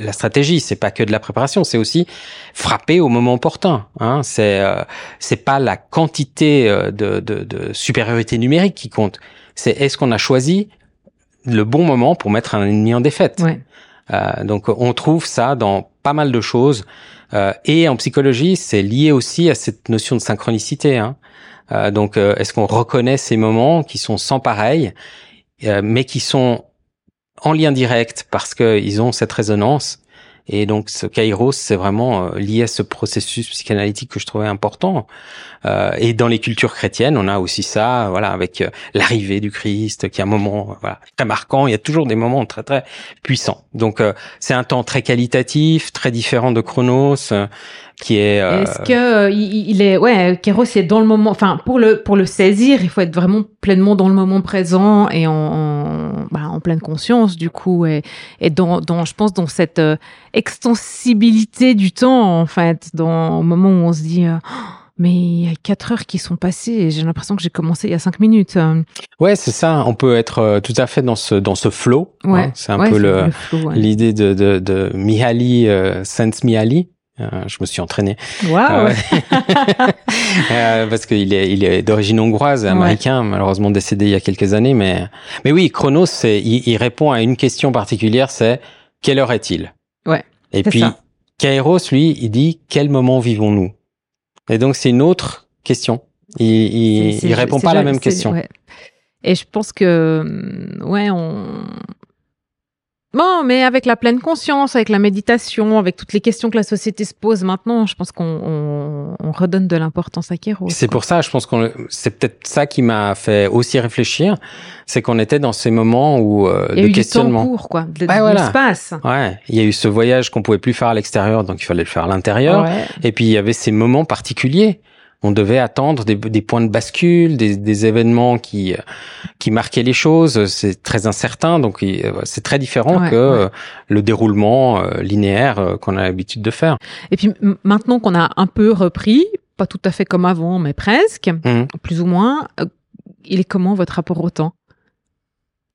la stratégie, c'est pas que de la préparation, c'est aussi frapper au moment opportun. Hein. C'est euh, c'est pas la quantité euh, de, de, de, supériorité numérique qui compte. C'est est-ce qu'on a choisi le bon moment pour mettre un ennemi en défaite? Ouais. Euh, donc on trouve ça dans pas mal de choses. Euh, et en psychologie, c'est lié aussi à cette notion de synchronicité. Hein. Euh, donc est-ce qu'on reconnaît ces moments qui sont sans pareil, mais qui sont en lien direct parce qu'ils ont cette résonance. Et donc ce kairos, c'est vraiment euh, lié à ce processus psychanalytique que je trouvais important. Euh, et dans les cultures chrétiennes, on a aussi ça, voilà, avec euh, l'arrivée du Christ, qui est un moment voilà, très marquant. Il y a toujours des moments très très puissants. Donc c'est un temps très qualitatif, très différent de Chronos qui est. Euh... Est-ce que euh, il est ouais, Kéros est dans le moment. Enfin, pour le pour le saisir, il faut être vraiment pleinement dans le moment présent et en en, bah, en pleine conscience du coup et et dans dans je pense dans cette euh, extensibilité du temps en fait, dans au moment où on se dit. Mais il y a quatre heures qui sont passées et j'ai l'impression que j'ai commencé il y a cinq minutes. Ouais, c'est ça. On peut être tout à fait dans ce dans ce flow. Hein. Ouais. c'est un peu le, l'idée de, de de Mihaly, Sense Mihaly, euh, je me suis entraîné. Wow. Euh, euh, parce qu'il est, il est d'origine hongroise, américain, malheureusement décédé il y a quelques années. Mais, mais oui, Chronos, c'est, il, répond à une question particulière, c'est quelle heure est-il? Ouais. Et puis, Kairos, lui, il dit quel moment vivons-nous? Et donc, c'est une autre question. Il, il, il répond pas à la même question. Ouais. Et je pense que, ouais, on, Bon, mais avec la pleine conscience, avec la méditation, avec toutes les questions que la société se pose maintenant, je pense qu'on on, on redonne de l'importance à Kéros. C'est pour ça, je pense qu'on c'est peut-être ça qui m'a fait aussi réfléchir, c'est qu'on était dans ces moments où euh, il y a de eu questionnement. Du temps court, quoi, de, ouais, voilà. l'espace. Ouais, il y a eu ce voyage qu'on pouvait plus faire à l'extérieur, donc il fallait le faire à l'intérieur. Ouais. Et puis il y avait ces moments particuliers on devait attendre des, des points de bascule, des, des, événements qui qui marquaient les choses. C'est très incertain, donc c'est très différent ouais, que ouais. le déroulement euh, linéaire euh, qu'on a l'habitude de faire. Et puis maintenant qu'on a un peu repris, pas tout à fait comme avant, mais presque, mmh. plus ou moins, euh, il est comment votre rapport au temps?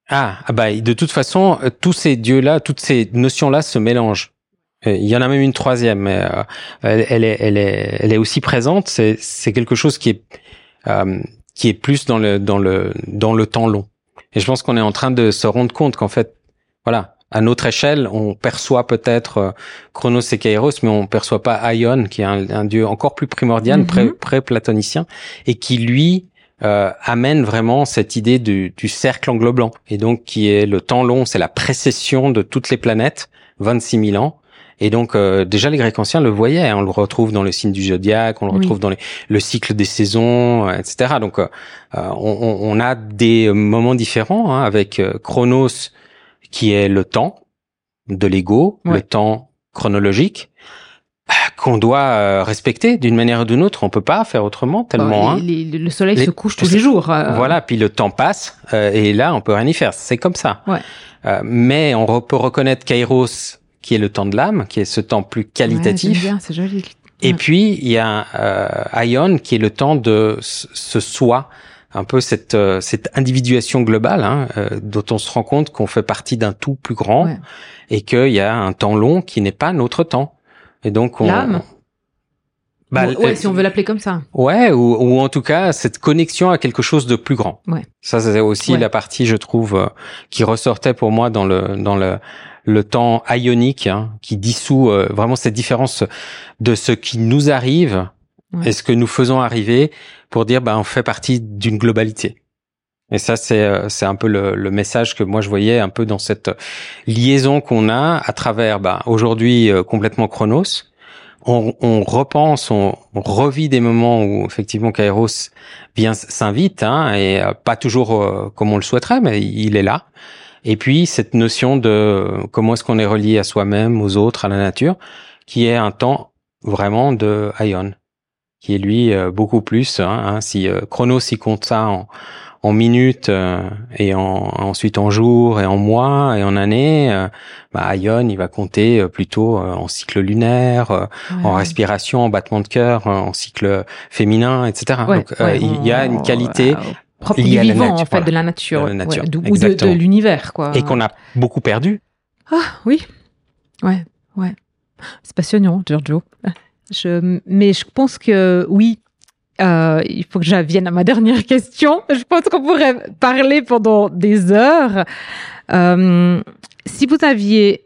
Ah, ah bah de toute façon, tous ces dieux-là, toutes ces notions-là se mélangent. Il y en a même une troisième, mais euh, elle, elle, est, elle, est, elle est aussi présente. C'est, c'est quelque chose qui est, euh, qui est plus dans le, dans le, dans le temps long. Et je pense qu'on est en train de se rendre compte qu'en fait, voilà, à notre échelle, on perçoit peut-être euh, Chronos et Kairos, mais on perçoit pas Ion, qui est un, un dieu encore plus primordial, Mhm. pré, pré-platonicien, et qui lui euh, amène vraiment cette idée du, du cercle englobant, et donc qui est le temps long, c'est la précession de toutes les planètes, 26 000 ans. Et donc euh, déjà les Grecs anciens le voyaient, hein, on le retrouve dans le signe du zodiaque, on le Oui. retrouve dans les, le cycle des saisons, euh, etc. Donc euh, euh, on, on- a des moments différents hein, avec euh, Chronos qui est le temps de l'ego, Ouais. le temps chronologique qu'on doit respecter d'une manière ou d'une autre. On peut pas faire autrement tellement. Bah, hein. les- les- Le soleil Les- se couche tous les jours. euh, Voilà, puis le temps passe euh, et là on peut rien y faire. C'est comme ça. Ouais. Euh, mais on re- peut reconnaître Kairos qui est le temps de l'âme, qui est ce temps plus ouais, qualitatif. bien, c'est joli. Et Ouais. puis il y a euh, Ion qui est le temps de ce ce soi, un peu cette euh, cette individuation globale hein, euh, dont on se rend compte qu'on fait partie d'un tout plus grand Ouais. et qu'il y a un temps long qui n'est pas notre temps. Et donc on L'âme? Bah, ouais, euh, si on veut l'appeler comme ça. Ouais, ou, ou en tout cas cette connexion à quelque chose de plus grand. Ouais. Ça, c'est aussi Ouais. la partie, je trouve, euh, qui ressortait pour moi dans le dans le le temps ionique, hein, qui dissout euh, vraiment cette différence de ce qui nous arrive Ouais. et ce que nous faisons arriver pour dire, bah, on fait partie d'une globalité. Et ça, c'est euh, c'est un peu le, le message que moi je voyais un peu dans cette liaison qu'on a à travers, bah, aujourd'hui euh, complètement Chronos. On, on repense, on, on revit des moments où effectivement Kairos vient s- s'invite, hein, et euh, pas toujours euh, comme on le souhaiterait, mais il est là. Et puis cette notion de euh, comment est-ce qu'on est relié à soi-même, aux autres, à la nature, qui est un temps vraiment de Ion, qui est lui beaucoup plus. Hein, hein, si Chronos il compte ça en, en minutes et en, ensuite en jours et en mois et en années, bah, Ion il va compter plutôt en cycle lunaire, en respiration, en battement de cœur, en cycle féminin, etc. Donc il y a une qualité propre du vivant, en fait, de la nature, ou de, l'univers, quoi. Et qu'on a beaucoup perdu. Ah oui, ouais, ouais. C'est passionnant, Giorgio. Je, mais je pense que oui, euh, il faut que j'avienne à ma dernière question. Je pense qu'on pourrait parler pendant des heures. Euh, si vous aviez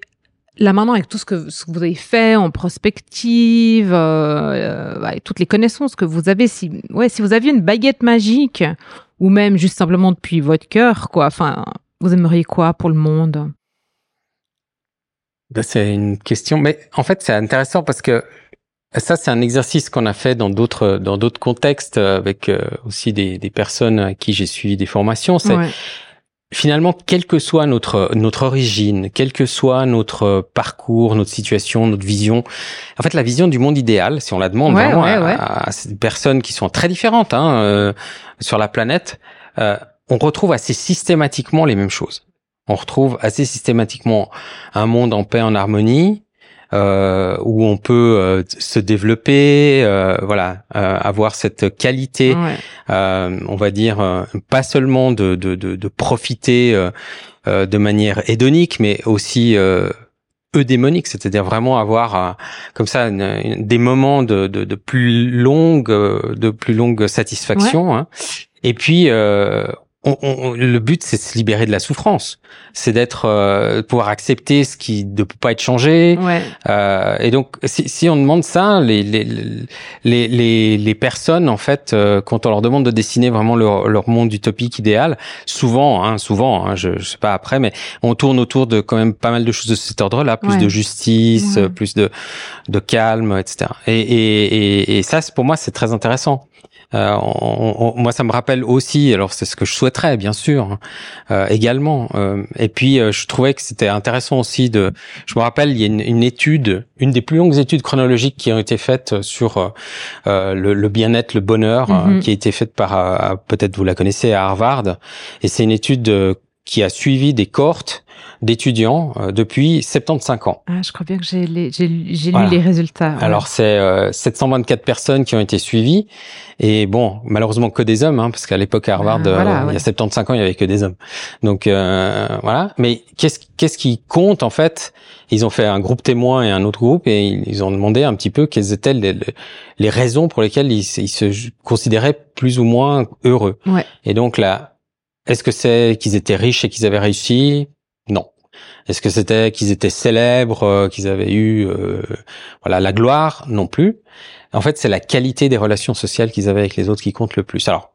là maintenant avec tout ce que, ce que, vous avez fait en prospective, euh, euh toutes les connaissances que vous avez, si ouais, si vous aviez une baguette magique ou même juste simplement depuis votre cœur, quoi. Enfin, vous aimeriez quoi pour le monde? Ben, C'est une question, mais en fait, c'est intéressant parce que ça, c'est un exercice qu'on a fait dans d'autres dans d'autres contextes avec euh, aussi des, des personnes à qui j'ai suivi des formations. C'est finalement, quelle que soit notre notre origine, quel que soit notre parcours, notre situation, notre vision, en fait, la vision du monde idéal, si on la demande vraiment à, ces personnes qui sont très différentes hein, euh, sur la planète, euh, on retrouve assez systématiquement les mêmes choses. On retrouve assez systématiquement un monde en paix, en harmonie, euh, où on peut euh, se développer, euh, voilà, avoir cette qualité, on va dire, pas seulement de, de, de, de profiter de manière hédonique, mais aussi eudémonique, c'est-à-dire vraiment avoir comme ça des moments de, de, de, plus longue de plus longue satisfaction. Hein. Et puis on, le but, c'est de se libérer de la souffrance, c'est d'être, euh, pouvoir accepter ce qui ne peut pas être changé. Euh, et donc, si, si, on demande ça, les les, les, les, personnes, en fait, euh, quand on leur demande de dessiner vraiment leur, leur monde utopique idéal, souvent, hein, souvent, hein, je, je sais pas après, mais on tourne autour de quand même pas mal de choses de cet ordre-là, plus de justice, plus de de calme, etc. Et, et, et, et ça, pour moi, c'est très intéressant. Euh, moi, ça me rappelle aussi, alors c'est ce que je souhaiterais, bien sûr, hein, euh, également. Euh, et puis, je trouvais que c'était intéressant aussi de. Je me rappelle, il y a une, étude, une des plus longues études chronologiques qui ont été faites sur le, bien-être, le bonheur, mm-hmm. qui a été faite par, peut-être vous la connaissez, à Harvard. Et c'est une étude qui a suivi des cohortes d'étudiants euh, depuis 75 ans. Ah, je crois bien que j'ai lu les résultats. Alors c'est 724 euh, personnes qui ont été suivies et bon, malheureusement que des hommes, hein, parce qu'à l'époque à Harvard, ah, euh, il y a 75 ans, il y avait que des hommes. Donc voilà. Mais qu'est-ce qu'est-ce qui compte en fait? Ils ont fait un groupe témoin et un autre groupe et ils ont demandé un petit peu quelles étaient les, les raisons pour lesquelles ils, ils, se considéraient plus ou moins heureux. Ouais. Et donc là, est-ce que c'est qu'ils étaient riches et qu'ils avaient réussi? Non. Est-ce que c'était qu'ils étaient célèbres, euh, qu'ils avaient eu euh, voilà la gloire? Non plus. En fait, c'est la qualité des relations sociales qu'ils avaient avec les autres qui compte le plus. Alors,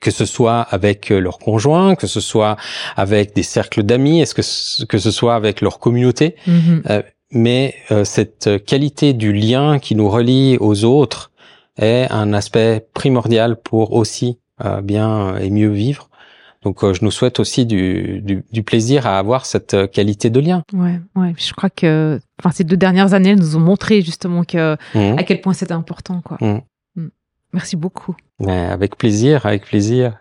que ce soit avec euh, leurs conjoints, que ce soit avec des cercles d'amis, est-ce que que ce soit avec leur communauté, mm-hmm. mais cette qualité du lien qui nous relie aux autres est un aspect primordial pour aussi bien et mieux vivre. Donc, euh, je nous souhaite aussi du, du, du, plaisir à avoir cette euh, qualité de lien. Ouais, ouais. Je crois que, enfin, ces deux dernières années, nous ont montré justement que mmh. à quel point c'était important, quoi. Mmh. Mmh. Merci beaucoup. Ouais, avec plaisir, avec plaisir.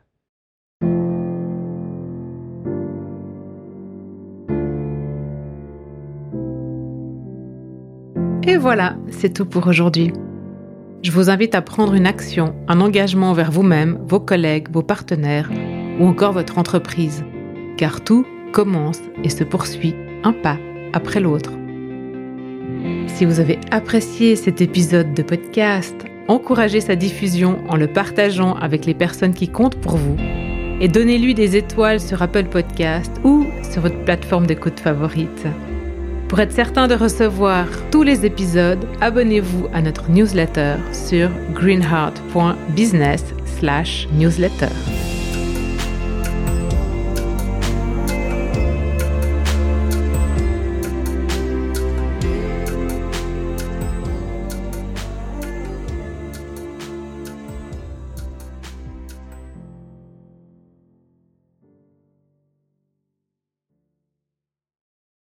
Et voilà, c'est tout pour aujourd'hui. Je vous invite à prendre une action, un engagement vers vous-même, vos collègues, vos partenaires ou encore votre entreprise, car tout commence et se poursuit un pas après l'autre. Si vous avez apprécié cet épisode de podcast, encouragez sa diffusion en le partageant avec les personnes qui comptent pour vous et donnez-lui des étoiles sur Apple Podcast ou sur votre plateforme d'écoute favorite. Pour être certain de recevoir tous les épisodes, abonnez-vous à notre newsletter sur greenheart.business/newsletter.